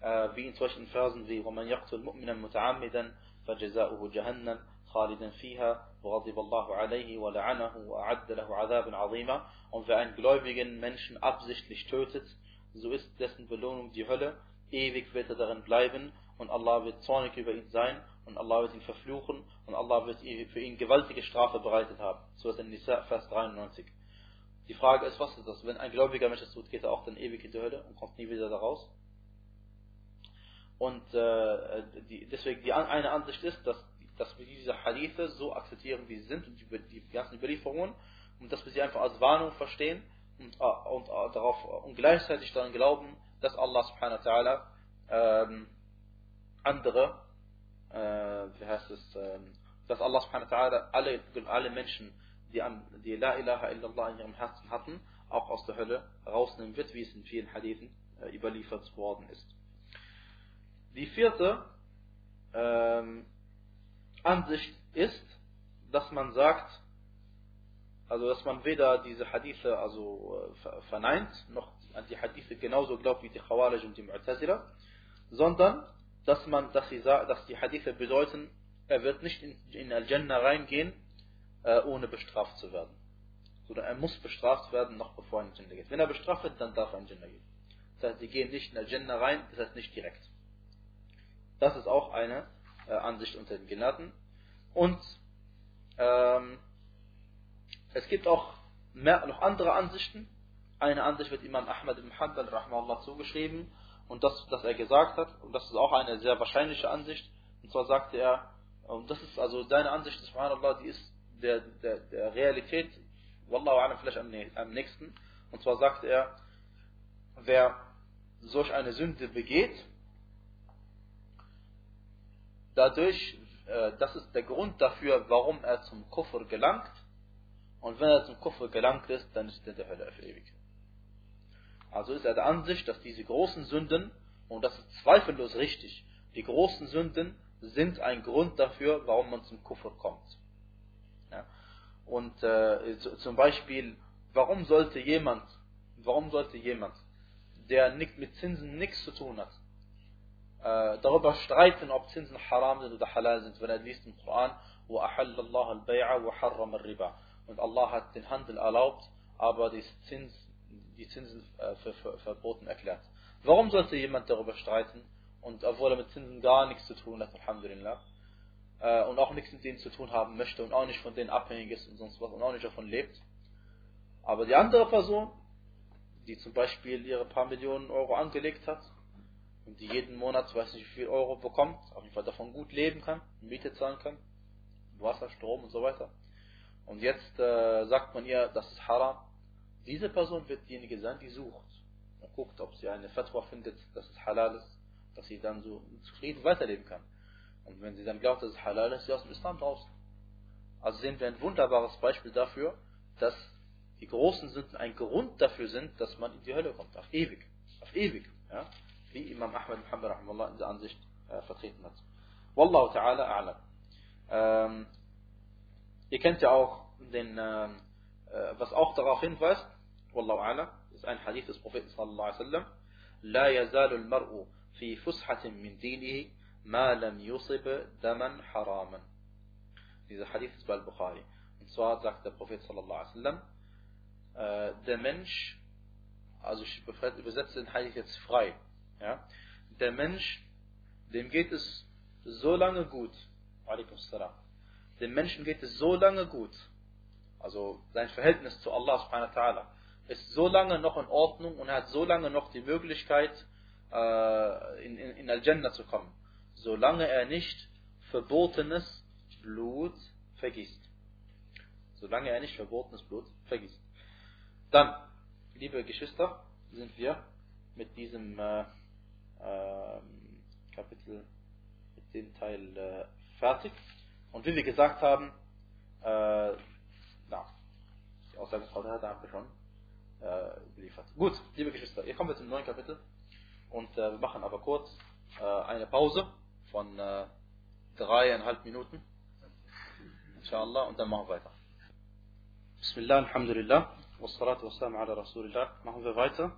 äh, wie in solchen Versen wie وَمَنْ يَقْتُلْ مُؤْمِنًا مُتَعَمِّدًا فَجَزَاؤُهُ جَهَنَّمْ خالدا فيها وغضب الله عليه ولعنه وأعد له عذابا عظيما und wer einen gläubigen Menschen absichtlich tötet, so ist dessen Belohnung die Hölle, ewig wird er darin bleiben und Allah wird zornig über ihn sein und Allah wird ihn verfluchen und Allah wird für ihn gewaltige Strafe bereitet haben. So ist in Nisa, Vers 93. Die Frage ist, was ist das? Wenn ein gläubiger Mensch das tut, geht er auch dann ewig in die Hölle und kommt nie wieder da raus? Und äh, die, deswegen die eine Ansicht ist, dass, dass wir diese Hadithe so akzeptieren, wie sie sind und die, die ganzen Überlieferungen und dass wir sie einfach als Warnung verstehen und, äh, und, äh, darauf, und gleichzeitig daran glauben, dass Allah subhanahu wa ta'ala ähm, andere äh, wie heißt es, äh, dass Allah subhanahu wa ta'ala alle, alle Menschen, die, die La ilaha illallah in ihrem Herzen hatten, auch aus der Hölle rausnehmen wird, wie es in vielen Hadithen äh, überliefert worden ist. Die vierte ähm, Ansicht ist, dass man sagt, also dass man weder diese Hadithe also äh, verneint, noch an die Hadithe genauso glaubt wie die Khawarij und die Mu'tazila, sondern dass man, dass, sie, dass die Hadithe bedeuten, er wird nicht in, in Al-Jannah reingehen, äh, ohne bestraft zu werden. Sondern er muss bestraft werden, noch bevor er in Al-Jannah geht. Wenn er bestraft wird, dann darf er in Al-Jannah gehen. Das heißt, sie gehen nicht in Al-Jannah rein, das heißt nicht direkt. Das ist auch eine äh, Ansicht unter den Gelehrten. Und ähm, es gibt auch mehr, noch andere Ansichten, eine Ansicht wird Imam Ahmad ibn Hanbal rahmahullah zugeschrieben. Und das, dass er gesagt hat, und das ist auch eine sehr wahrscheinliche Ansicht, und zwar sagte er, und das ist also seine Ansicht, subhanallah, die ist der, der, der Realität, wallahu alam, vielleicht am, am nächsten, und zwar sagte er, wer solch eine Sünde begeht, dadurch, äh, das ist der Grund dafür, warum er zum Kufr gelangt, und wenn er zum Kufr gelangt ist, dann ist er der Hölle auf ewig. Also ist er der Ansicht, dass diese großen Sünden, und das ist zweifellos richtig, die großen Sünden sind ein Grund dafür, warum man zum Kufr kommt. Ja. Und äh, zum Beispiel, warum sollte jemand, warum sollte jemand, der nicht mit Zinsen nichts zu tun hat, äh, darüber streiten, ob Zinsen haram sind oder halal sind, wenn er liest im Koran, وَأَحَلَّ اللَّهَ الْبَيْعَ وَحَرَّمَ الرِّبَى Und Allah hat den Handel erlaubt, aber die, Zins, die Zinsen äh, für, für, verboten erklärt. Warum sollte jemand darüber streiten? Und obwohl er mit Zinsen gar nichts zu tun hat, Alhamdulillah, äh, und auch nichts mit denen zu tun haben möchte und auch nicht von denen abhängig ist und sonst was und auch nicht davon lebt. Aber die andere Person, die zum Beispiel ihre paar Millionen Euro angelegt hat und die jeden Monat, weiß nicht wie viel Euro bekommt, auf jeden Fall davon gut leben kann, Miete zahlen kann, Wasser, Strom und so weiter. Und jetzt äh, sagt man ihr, das ist haram. Diese Person wird diejenige sein, die sucht und guckt, ob sie eine Fatwa findet, dass es halal ist dass sie dann so zufrieden weiterleben kann. Und wenn sie dann glaubt, dass es halal ist, ist sie aus dem Islam draußen. Also sehen wir ein wunderbares Beispiel dafür, dass die großen Sünden ein Grund dafür sind, dass man in die Hölle kommt. Auf ewig. Auf ewig. Ja? Wie Imam Ahmad Muhammad in der Ansicht äh, vertreten hat. Wallahu ta'ala a'lam. Ähm, ihr kennt ja auch den, ähm, äh, was auch darauf hinweist, Wallahu a'lam, ist ein Hadith des Propheten sallallahu alaihi wasallam, لا يزال المرء في فسحة من دينه ما لم يصب دما حراما. Dieser Hadith ist bei Bukhari. Und zwar sagt der Prophet sallallahu alaihi wasallam, äh, der Mensch, also ich übersetze den Hadith jetzt frei, ja, der Mensch, dem geht es so lange gut, dem Menschen geht es so lange gut, also sein Verhältnis zu Allah ist so lange noch in Ordnung und hat so lange noch die Möglichkeit, äh, in, in, in Al-Jannah zu kommen, solange er nicht verbotenes Blut vergießt. Solange er nicht verbotenes Blut vergießt. Dann, liebe Geschwister, sind wir mit diesem äh, äh, Kapitel, mit dem Teil äh, fertig. Und wie wir gesagt haben, äh, na, die Aussage Frau haben wir schon äh, geliefert. Gut, liebe Geschwister, hier kommen wir zum neuen Kapitel. Und äh, wir machen aber kurz äh, eine Pause von äh, dreieinhalb Minuten. Inshallah. Und dann machen wir weiter. Bismillah, Alhamdulillah. Wassalatu wassalamu ala Rasulillah. Machen wir weiter.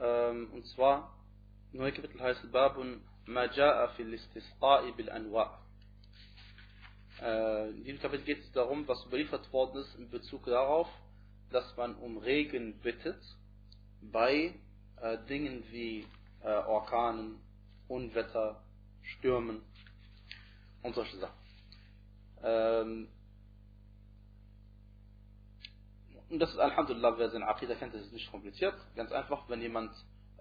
Ähm, und zwar, neue Kapitel heißt Babun Ma ja'a fil istisqa'i bil anwa' in diesem Kapitel geht es darum, was überliefert worden ist in Bezug darauf, dass man um Regen bittet bei äh, Dingen wie äh, Orkanen, Unwetter, Stürmen und solche Sachen. Ähm, und das ist Alhamdulillah, wer seine Aqidah kennt, das ist nicht kompliziert. Ganz einfach, wenn jemand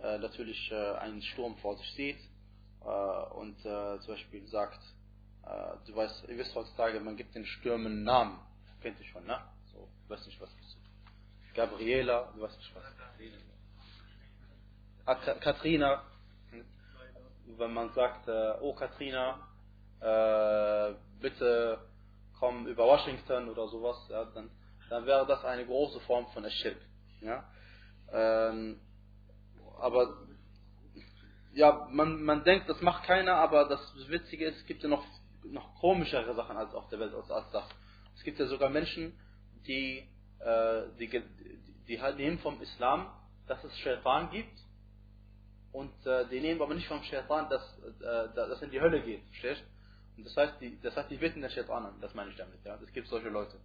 äh, natürlich äh, einen Sturm vor sich sieht äh, und äh, zum Beispiel sagt, äh, du weißt, ihr wisst heutzutage, man gibt den Stürmen Namen. Kennt ihr schon, ne? So, ich weiß nicht, was das ist. Gabriela, du weißt nicht was. Katrina, wenn man sagt, oh Katrina, bitte komm über Washington oder sowas, ja, dann, dann wäre das eine große Form von Eschirk. Ja? Ähm, aber ja, man, man denkt, das macht keiner, aber das Witzige ist, es gibt ja noch, noch komischere Sachen als auf der Welt als, als das. Es gibt ja sogar Menschen, die, äh, die, die, die nehmen vom Islam, dass es Shaitan gibt und äh, die nehmen aber nicht vom Shaitan, dass, äh, dass in die Hölle geht, verstehst Und das heißt, die, das heißt, die bitten den Shaitan an, das meine ich damit, ja. Es gibt solche Leute.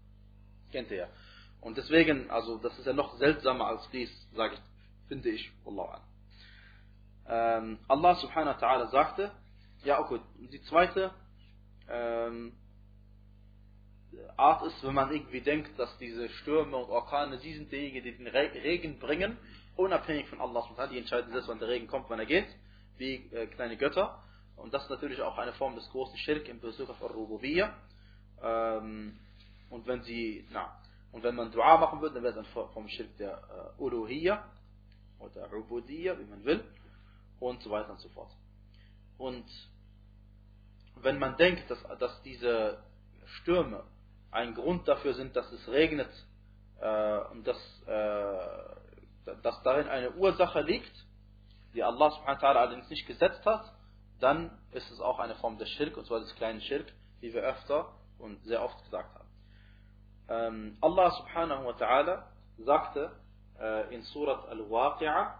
Kennt ihr ja. Und deswegen, also, das ist ja noch seltsamer als dies, sage ich, finde ich, Allah an. Ähm, Allah subhanahu wa ta'ala sagte, ja, okay, die zweite ähm, Art ist, wenn man irgendwie denkt, dass diese Stürme und Orkane, sie sind diejenigen, die den Regen bringen, unabhängig von Allah. Die entscheiden selbst, wann der Regen kommt, wann er geht, wie äh, kleine Götter. Und das ist natürlich auch eine Form des großen Schirk in Bezug auf Ar-Rububiyyah. Ähm, und wenn sie, na, und wenn man Dua machen würde, dann wäre es dann vom Schirk der äh, Uluhiyya oder Ubudiyya, wie man will, und so weiter und so fort. Und wenn man denkt, dass, dass diese Stürme ein Grund dafür sind, dass es regnet äh, und dass, äh, dass darin eine Ursache liegt, die Allah subhanahu wa ta'ala allerdings nicht gesetzt hat, dann ist es auch eine Form des Schirk, und zwar des kleinen Schirk, wie wir öfter und sehr oft gesagt haben. Ähm, Allah subhanahu wa ta'ala sagte in Surat Al-Waqi'ah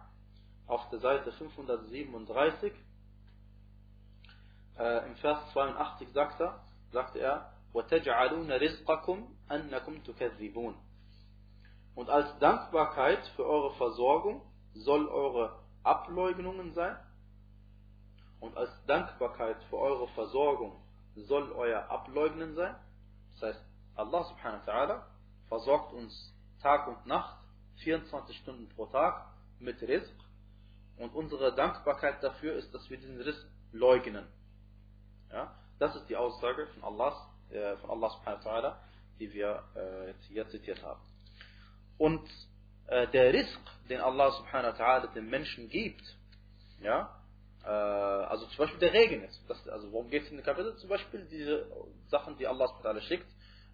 auf der Seite 537 äh, im Vers 82 sagt er, sagte er, وَتَجْعَلُونَ رِزْقَكُمْ أَنَّكُمْ تُكَذِّبُونَ Und als Dankbarkeit für eure Versorgung soll eure Ableugnungen sein. Und als Dankbarkeit für eure Versorgung soll euer Ableugnen sein. Das heißt, Allah subhanahu wa ta'ala versorgt uns Tag und Nacht, 24 Stunden pro Tag mit Rizq. Und unsere Dankbarkeit dafür ist, dass wir diesen Rizq leugnen. Ja? Das ist die Aussage von Allah, äh, von Allah subhanahu wa die wir äh, jetzt hier zitiert haben. Und äh, der Rizq, den Allah subhanahu wa dem Menschen gibt, ja, äh, also zum Beispiel der Regen ist. Das, also worum geht es in dem Kapitel? Zum Beispiel diese Sachen, die Allah subhanahu wa ta'ala schickt,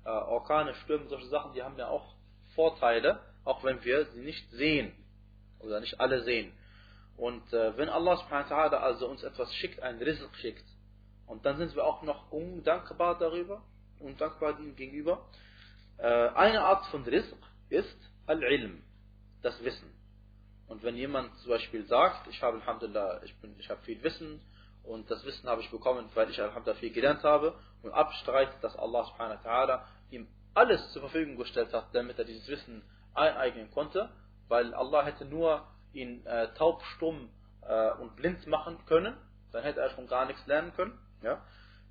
äh, Orkane, Stürme, solche Sachen, die haben ja auch Vorteile, auch wenn wir sie nicht sehen oder nicht alle sehen. Und äh, wenn Allah subhanahu wa also uns etwas schickt, ein Rizq schickt, und dann sind wir auch noch undankbar darüber, undankbar ihm gegenüber. Äh, eine Art von Rizq ist Al-Ilm, das Wissen. Und wenn jemand zum Beispiel sagt, ich habe Alhamdulillah, ich, ich habe viel Wissen und das Wissen habe ich bekommen, weil ich Alhamdulillah viel gelernt habe und abstreitet, dass Allah subhanahu wa ihm alles zur Verfügung gestellt hat, damit er dieses Wissen eineignen konnte, weil Allah hätte nur ihn äh, taub, stumm äh, und blind machen können, dann hätte er schon gar nichts lernen können. Ja?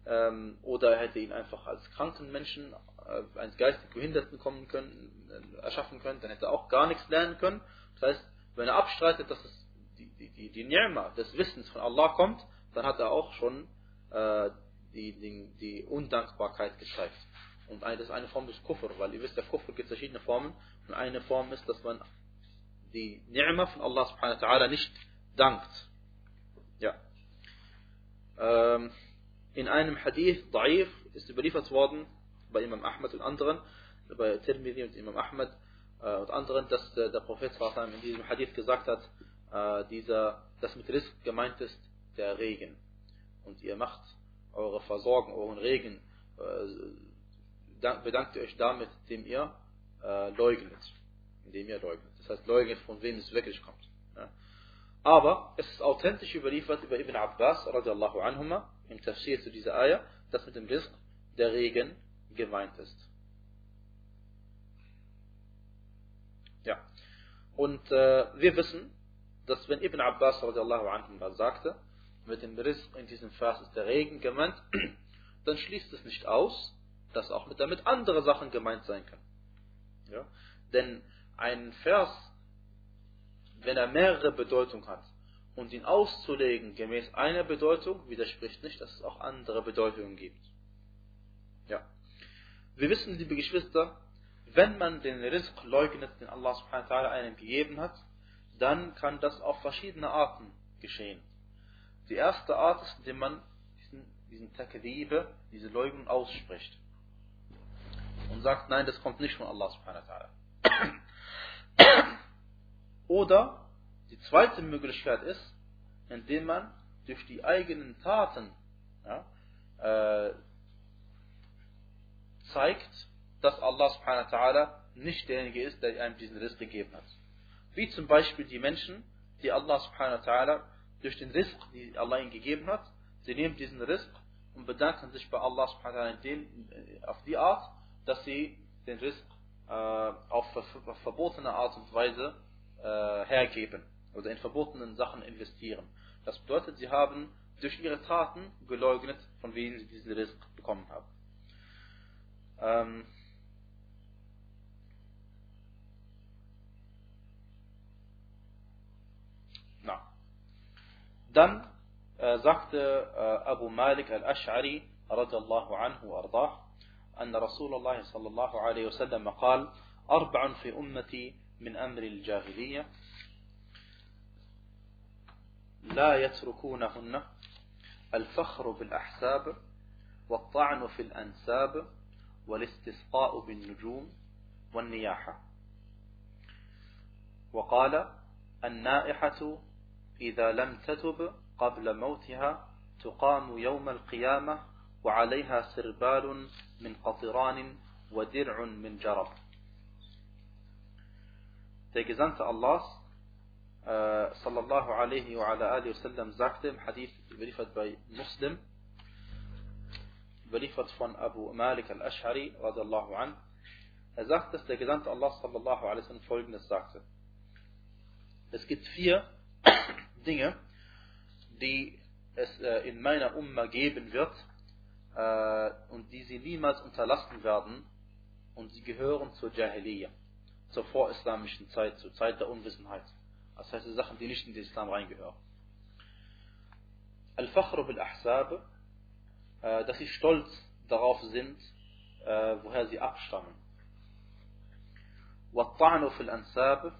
Ähm, oder er hätte ihn einfach als kranken Menschen, äh, als geistig Behinderten kommen können, äh, erschaffen können, dann hätte er auch gar nichts lernen können. Das heißt, wenn er abstreitet, dass es die, die, die, die Ni'ma des Wissens von Allah kommt, dann hat er auch schon äh, die, die, die Undankbarkeit gezeigt. Und das ist eine Form des Kufr, weil ihr wisst, der Kufr gibt verschiedene Formen. Und eine Form ist, dass man die Ni'ma von Allah subhanahu wa ta'ala nicht dankt. Ja. Ähm, in einem Hadith, Da'if, ist überliefert worden, bei Imam Ahmad und anderen, bei Tirmidhi und Imam Ahmad äh, und anderen, dass äh, der Prophet in diesem Hadith gesagt hat, äh, dieser, dass mit Rizq gemeint ist, der Regen. Und ihr macht eure Versorgung, euren Regen, äh, bedankt ihr euch damit, indem ihr äh, leugnet. Indem ihr leugnet. Das heißt, leugnet, von wem es wirklich kommt. Ja. Aber es ist authentisch überliefert über Ibn Abbas, radiallahu anhuma, im Tafsir zu dieser Eier, dass mit dem Rizq der Regen gemeint ist. Ja. Und äh, wir wissen, dass wenn Ibn Abbas radiallahu anhu sagte, mit dem Rizq in diesem Vers ist der Regen gemeint, dann schließt es nicht aus, dass auch mit damit andere Sachen gemeint sein können. Ja? Denn ein Vers, wenn er mehrere Bedeutungen hat, und ihn auszulegen gemäß einer Bedeutung widerspricht nicht, dass es auch andere Bedeutungen gibt. Ja. Wir wissen, liebe Geschwister, wenn man den Rizq leugnet, den Allah subhanahu wa ta'ala einem gegeben hat, dann kann das auf verschiedene Arten geschehen. Die erste Art ist, indem man diesen, diesen Takdibe, diese Leugnung ausspricht. Und sagt, nein, das kommt nicht von Allah subhanahu wa ta'ala. Oder die zweite Möglichkeit ist, indem man durch die eigenen Taten ja, äh, zeigt, dass Allah subhanahu wa ta'ala nicht derjenige ist, der einem diesen Risk gegeben hat. Wie zum Beispiel die Menschen, die Allah subhanahu wa ta'ala durch den Risk, die Allah ihnen gegeben hat, sie nehmen diesen Risk und bedanken sich bei Allah subhanahu wa ta'ala äh, auf die Art, dass sie den Risk äh, auf, auf verbotene Art und Weise äh, hergeben oder in verbotenen Sachen investieren. Das bedeutet, sie haben durch ihre Taten geleugnet, von wem sie diesen Risk bekommen haben. Ähm Dann äh, sagte äh, Abu Malik al-Ash'ari, radiallahu anhu, ardah, أن رسول الله صلى الله عليه وسلم قال أربع في أمتي من أمر الجاهلية لا يتركونهن الفخر بالأحساب والطعن في الأنساب والاستسقاء بالنجوم والنياحة. وقال النائحة إذا لم تتب قبل موتها تقام يوم القيامة وعليها سربال من قطران ودرع من جرب. تجزنت الله صلى الله عليه وعلى آله وسلم زاكتم حديث بريفة باي مسلم بريفة فن أبو مالك الأشعري رضي الله عنه زاكت تجزنت الله صلى الله عليه وسلم فولجن زاكت Es gibt vier Dinge, die es e, in meiner Umma geben wird, äh, und die sie niemals unterlassen werden und sie gehören zur Jahiliyyah zur vorislamischen Zeit, zur Zeit der Unwissenheit. Das heißt, die Sachen, die nicht in den Islam reingehören. Al-Fakhru bil-Ahsab, äh, dass sie stolz darauf sind, äh, woher sie abstammen. Wa-Ta'nu fil-Ansab,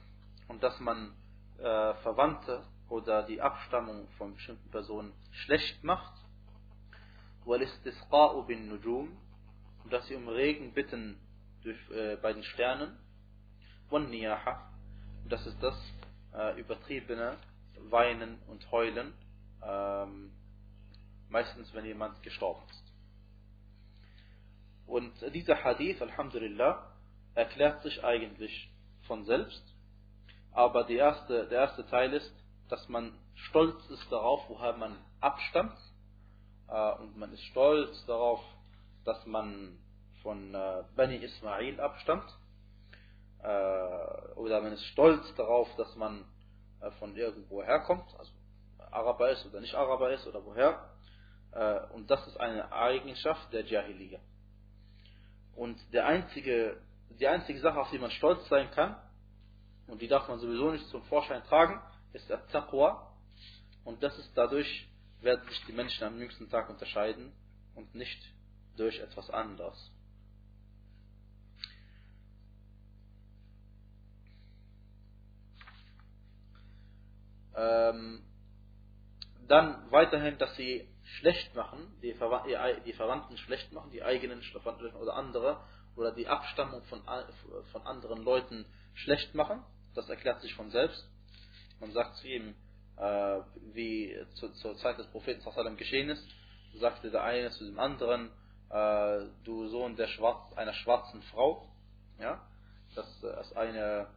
und dass man äh, Verwandte oder die Abstammung von bestimmten Personen schlecht macht Wal-Istisqa'u bin-Nujum, und dass sie um Regen bitten durch, bei den Sternen. والنياحة das ist das äh, übertriebene Weinen und Heulen, ähm, meistens wenn jemand gestorben ist. Und dieser Hadith, Alhamdulillah, erklärt sich eigentlich von selbst, aber die erste, der erste Teil ist, dass man stolz ist darauf, woher man abstammt, äh, und man ist stolz darauf, dass man von äh, Bani Ismail abstammt, äh, oder man ist stolz darauf, dass man äh, von irgendwo herkommt, also Araber ist oder nicht Araber ist oder woher. Äh, und das ist eine Eigenschaft der Jahiliya. Und der einzige, die einzige Sache, auf die man stolz sein kann, und die darf man sowieso nicht zum Vorschein tragen, ist der Taqwa. Und das ist dadurch, werden sich die Menschen am jüngsten Tag unterscheiden und nicht durch etwas anderes. Ähm, dann weiterhin, dass sie schlecht machen, die, Verwa die Verwandten schlecht machen, die eigenen Verwandten oder andere, oder die Abstammung von, von anderen Leuten schlecht machen. Das erklärt sich von selbst. Man sagt zu ihm, äh, wie zu, zur Zeit des Propheten sallam geschehen ist, sagte der eine zu dem anderen, äh, du Sohn der Schwarz, einer schwarzen Frau. Ja? Das ist eine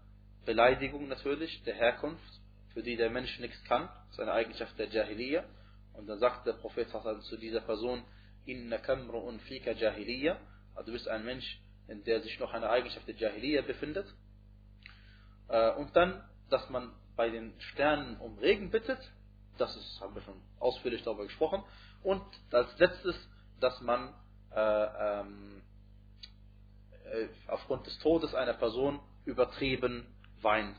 Beleidigung natürlich der Herkunft für die der Mensch nichts kann, das ist eine Eigenschaft der Jahiliya. Und dann sagt der Prophet zu dieser Person, Inna kamru'un fika Jahiliya, also du bist ein Mensch, in der sich noch eine Eigenschaft der Jahiliya befindet. Äh, und dann, dass man bei den Sternen um Regen bittet, das ist, haben wir schon ausführlich darüber gesprochen. Und als letztes, dass man äh, ähm, äh, aufgrund des Todes einer Person übertrieben weint.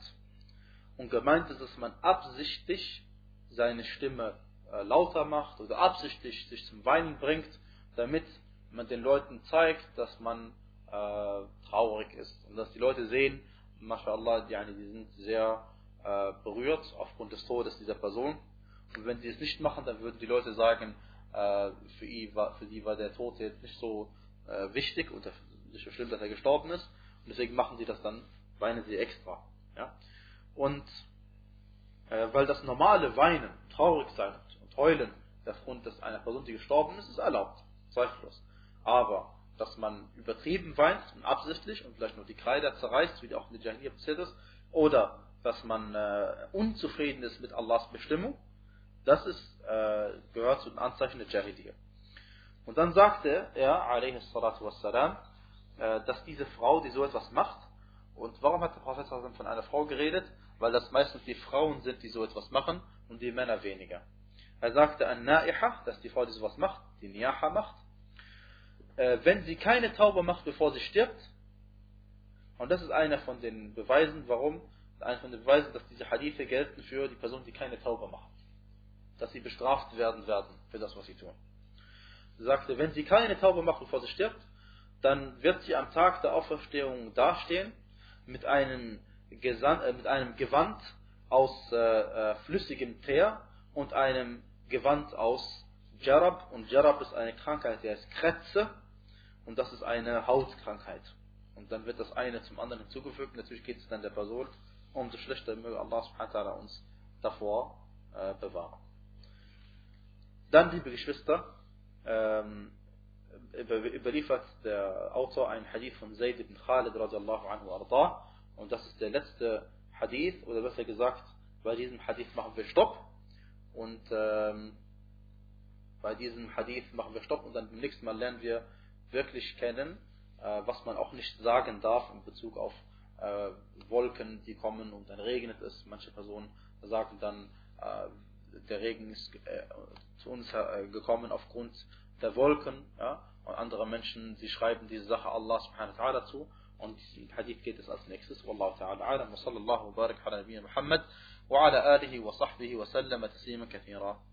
Und gemeint ist, dass man absichtlich seine Stimme äh, lauter macht oder absichtlich sich zum Weinen bringt, damit man den Leuten zeigt, dass man äh, traurig ist. Und dass die Leute sehen, mashallah, die, die sind sehr äh, berührt aufgrund des Todes dieser Person. Und wenn sie es nicht machen, dann würden die Leute sagen, äh, für, ihn war, für die war der Tod jetzt nicht so äh, wichtig oder nicht so schlimm, dass er gestorben ist. Und deswegen machen sie das dann, weinen sie extra. Ja? Und äh, weil das normale Weinen, traurig sein und heulen aufgrund des einer Person, die gestorben ist, ist erlaubt, zweifellos. Aber dass man übertrieben weint und absichtlich und vielleicht nur die Kreider zerreißt, wie auch in der Jahiliyyah passiert ist, oder dass man äh, unzufrieden ist mit Allahs Bestimmung, das ist, äh, gehört zu den Anzeichen der Jahiliyyah. Und dann sagte er, alayhi salatu wassalam, äh, dass diese Frau, die so etwas macht, und warum hat der Prophet von einer Frau geredet? Weil das meistens die Frauen sind, die so etwas machen und die Männer weniger. Er sagte an Na'iha, dass die Frau, die sowas macht, die Niyaha macht, äh, wenn sie keine Taube macht, bevor sie stirbt, und das ist einer von den Beweisen, warum, einer von den Beweisen, dass diese Hadithe gelten für die Person, die keine Taube macht. dass sie bestraft werden werden für das, was sie tun. Sie sagte, wenn sie keine Taube macht, bevor sie stirbt, dann wird sie am Tag der Auferstehung dastehen mit einem, Gesan äh, mit einem Gewand aus äh, äh, flüssigem Teer und einem Gewand aus Jarab. Und Jarab ist eine Krankheit, die heißt Kretze und das ist eine Hautkrankheit. Und dann wird das eine zum anderen hinzugefügt. Natürlich geht es dann der Person, umso schlechter möge Allah subhanahu uns davor äh, bewahren. Dann, liebe Geschwister, ähm, überliefert der Autor einen Hadith von Zayd ibn Khalid radiallahu anhu arda. Und das ist der letzte Hadith, oder besser gesagt, bei diesem Hadith machen wir Stopp. Und ähm, bei diesem Hadith machen wir Stopp und dann beim nächsten Mal lernen wir wirklich kennen, äh, was man auch nicht sagen darf in Bezug auf äh, Wolken, die kommen und dann regnet es. Manche Personen sagen dann, äh, der Regen ist äh, zu uns äh, gekommen aufgrund der Wolken. Ja? Und andere Menschen, die schreiben diese Sache Allah subhanahu wa ta'ala zu. Und im Hadith geht es als nächstes. Wallahu ta'ala alam wa sallallahu wa barak ala Muhammad wa ala alihi wa sahbihi wa sallama taslima kathira.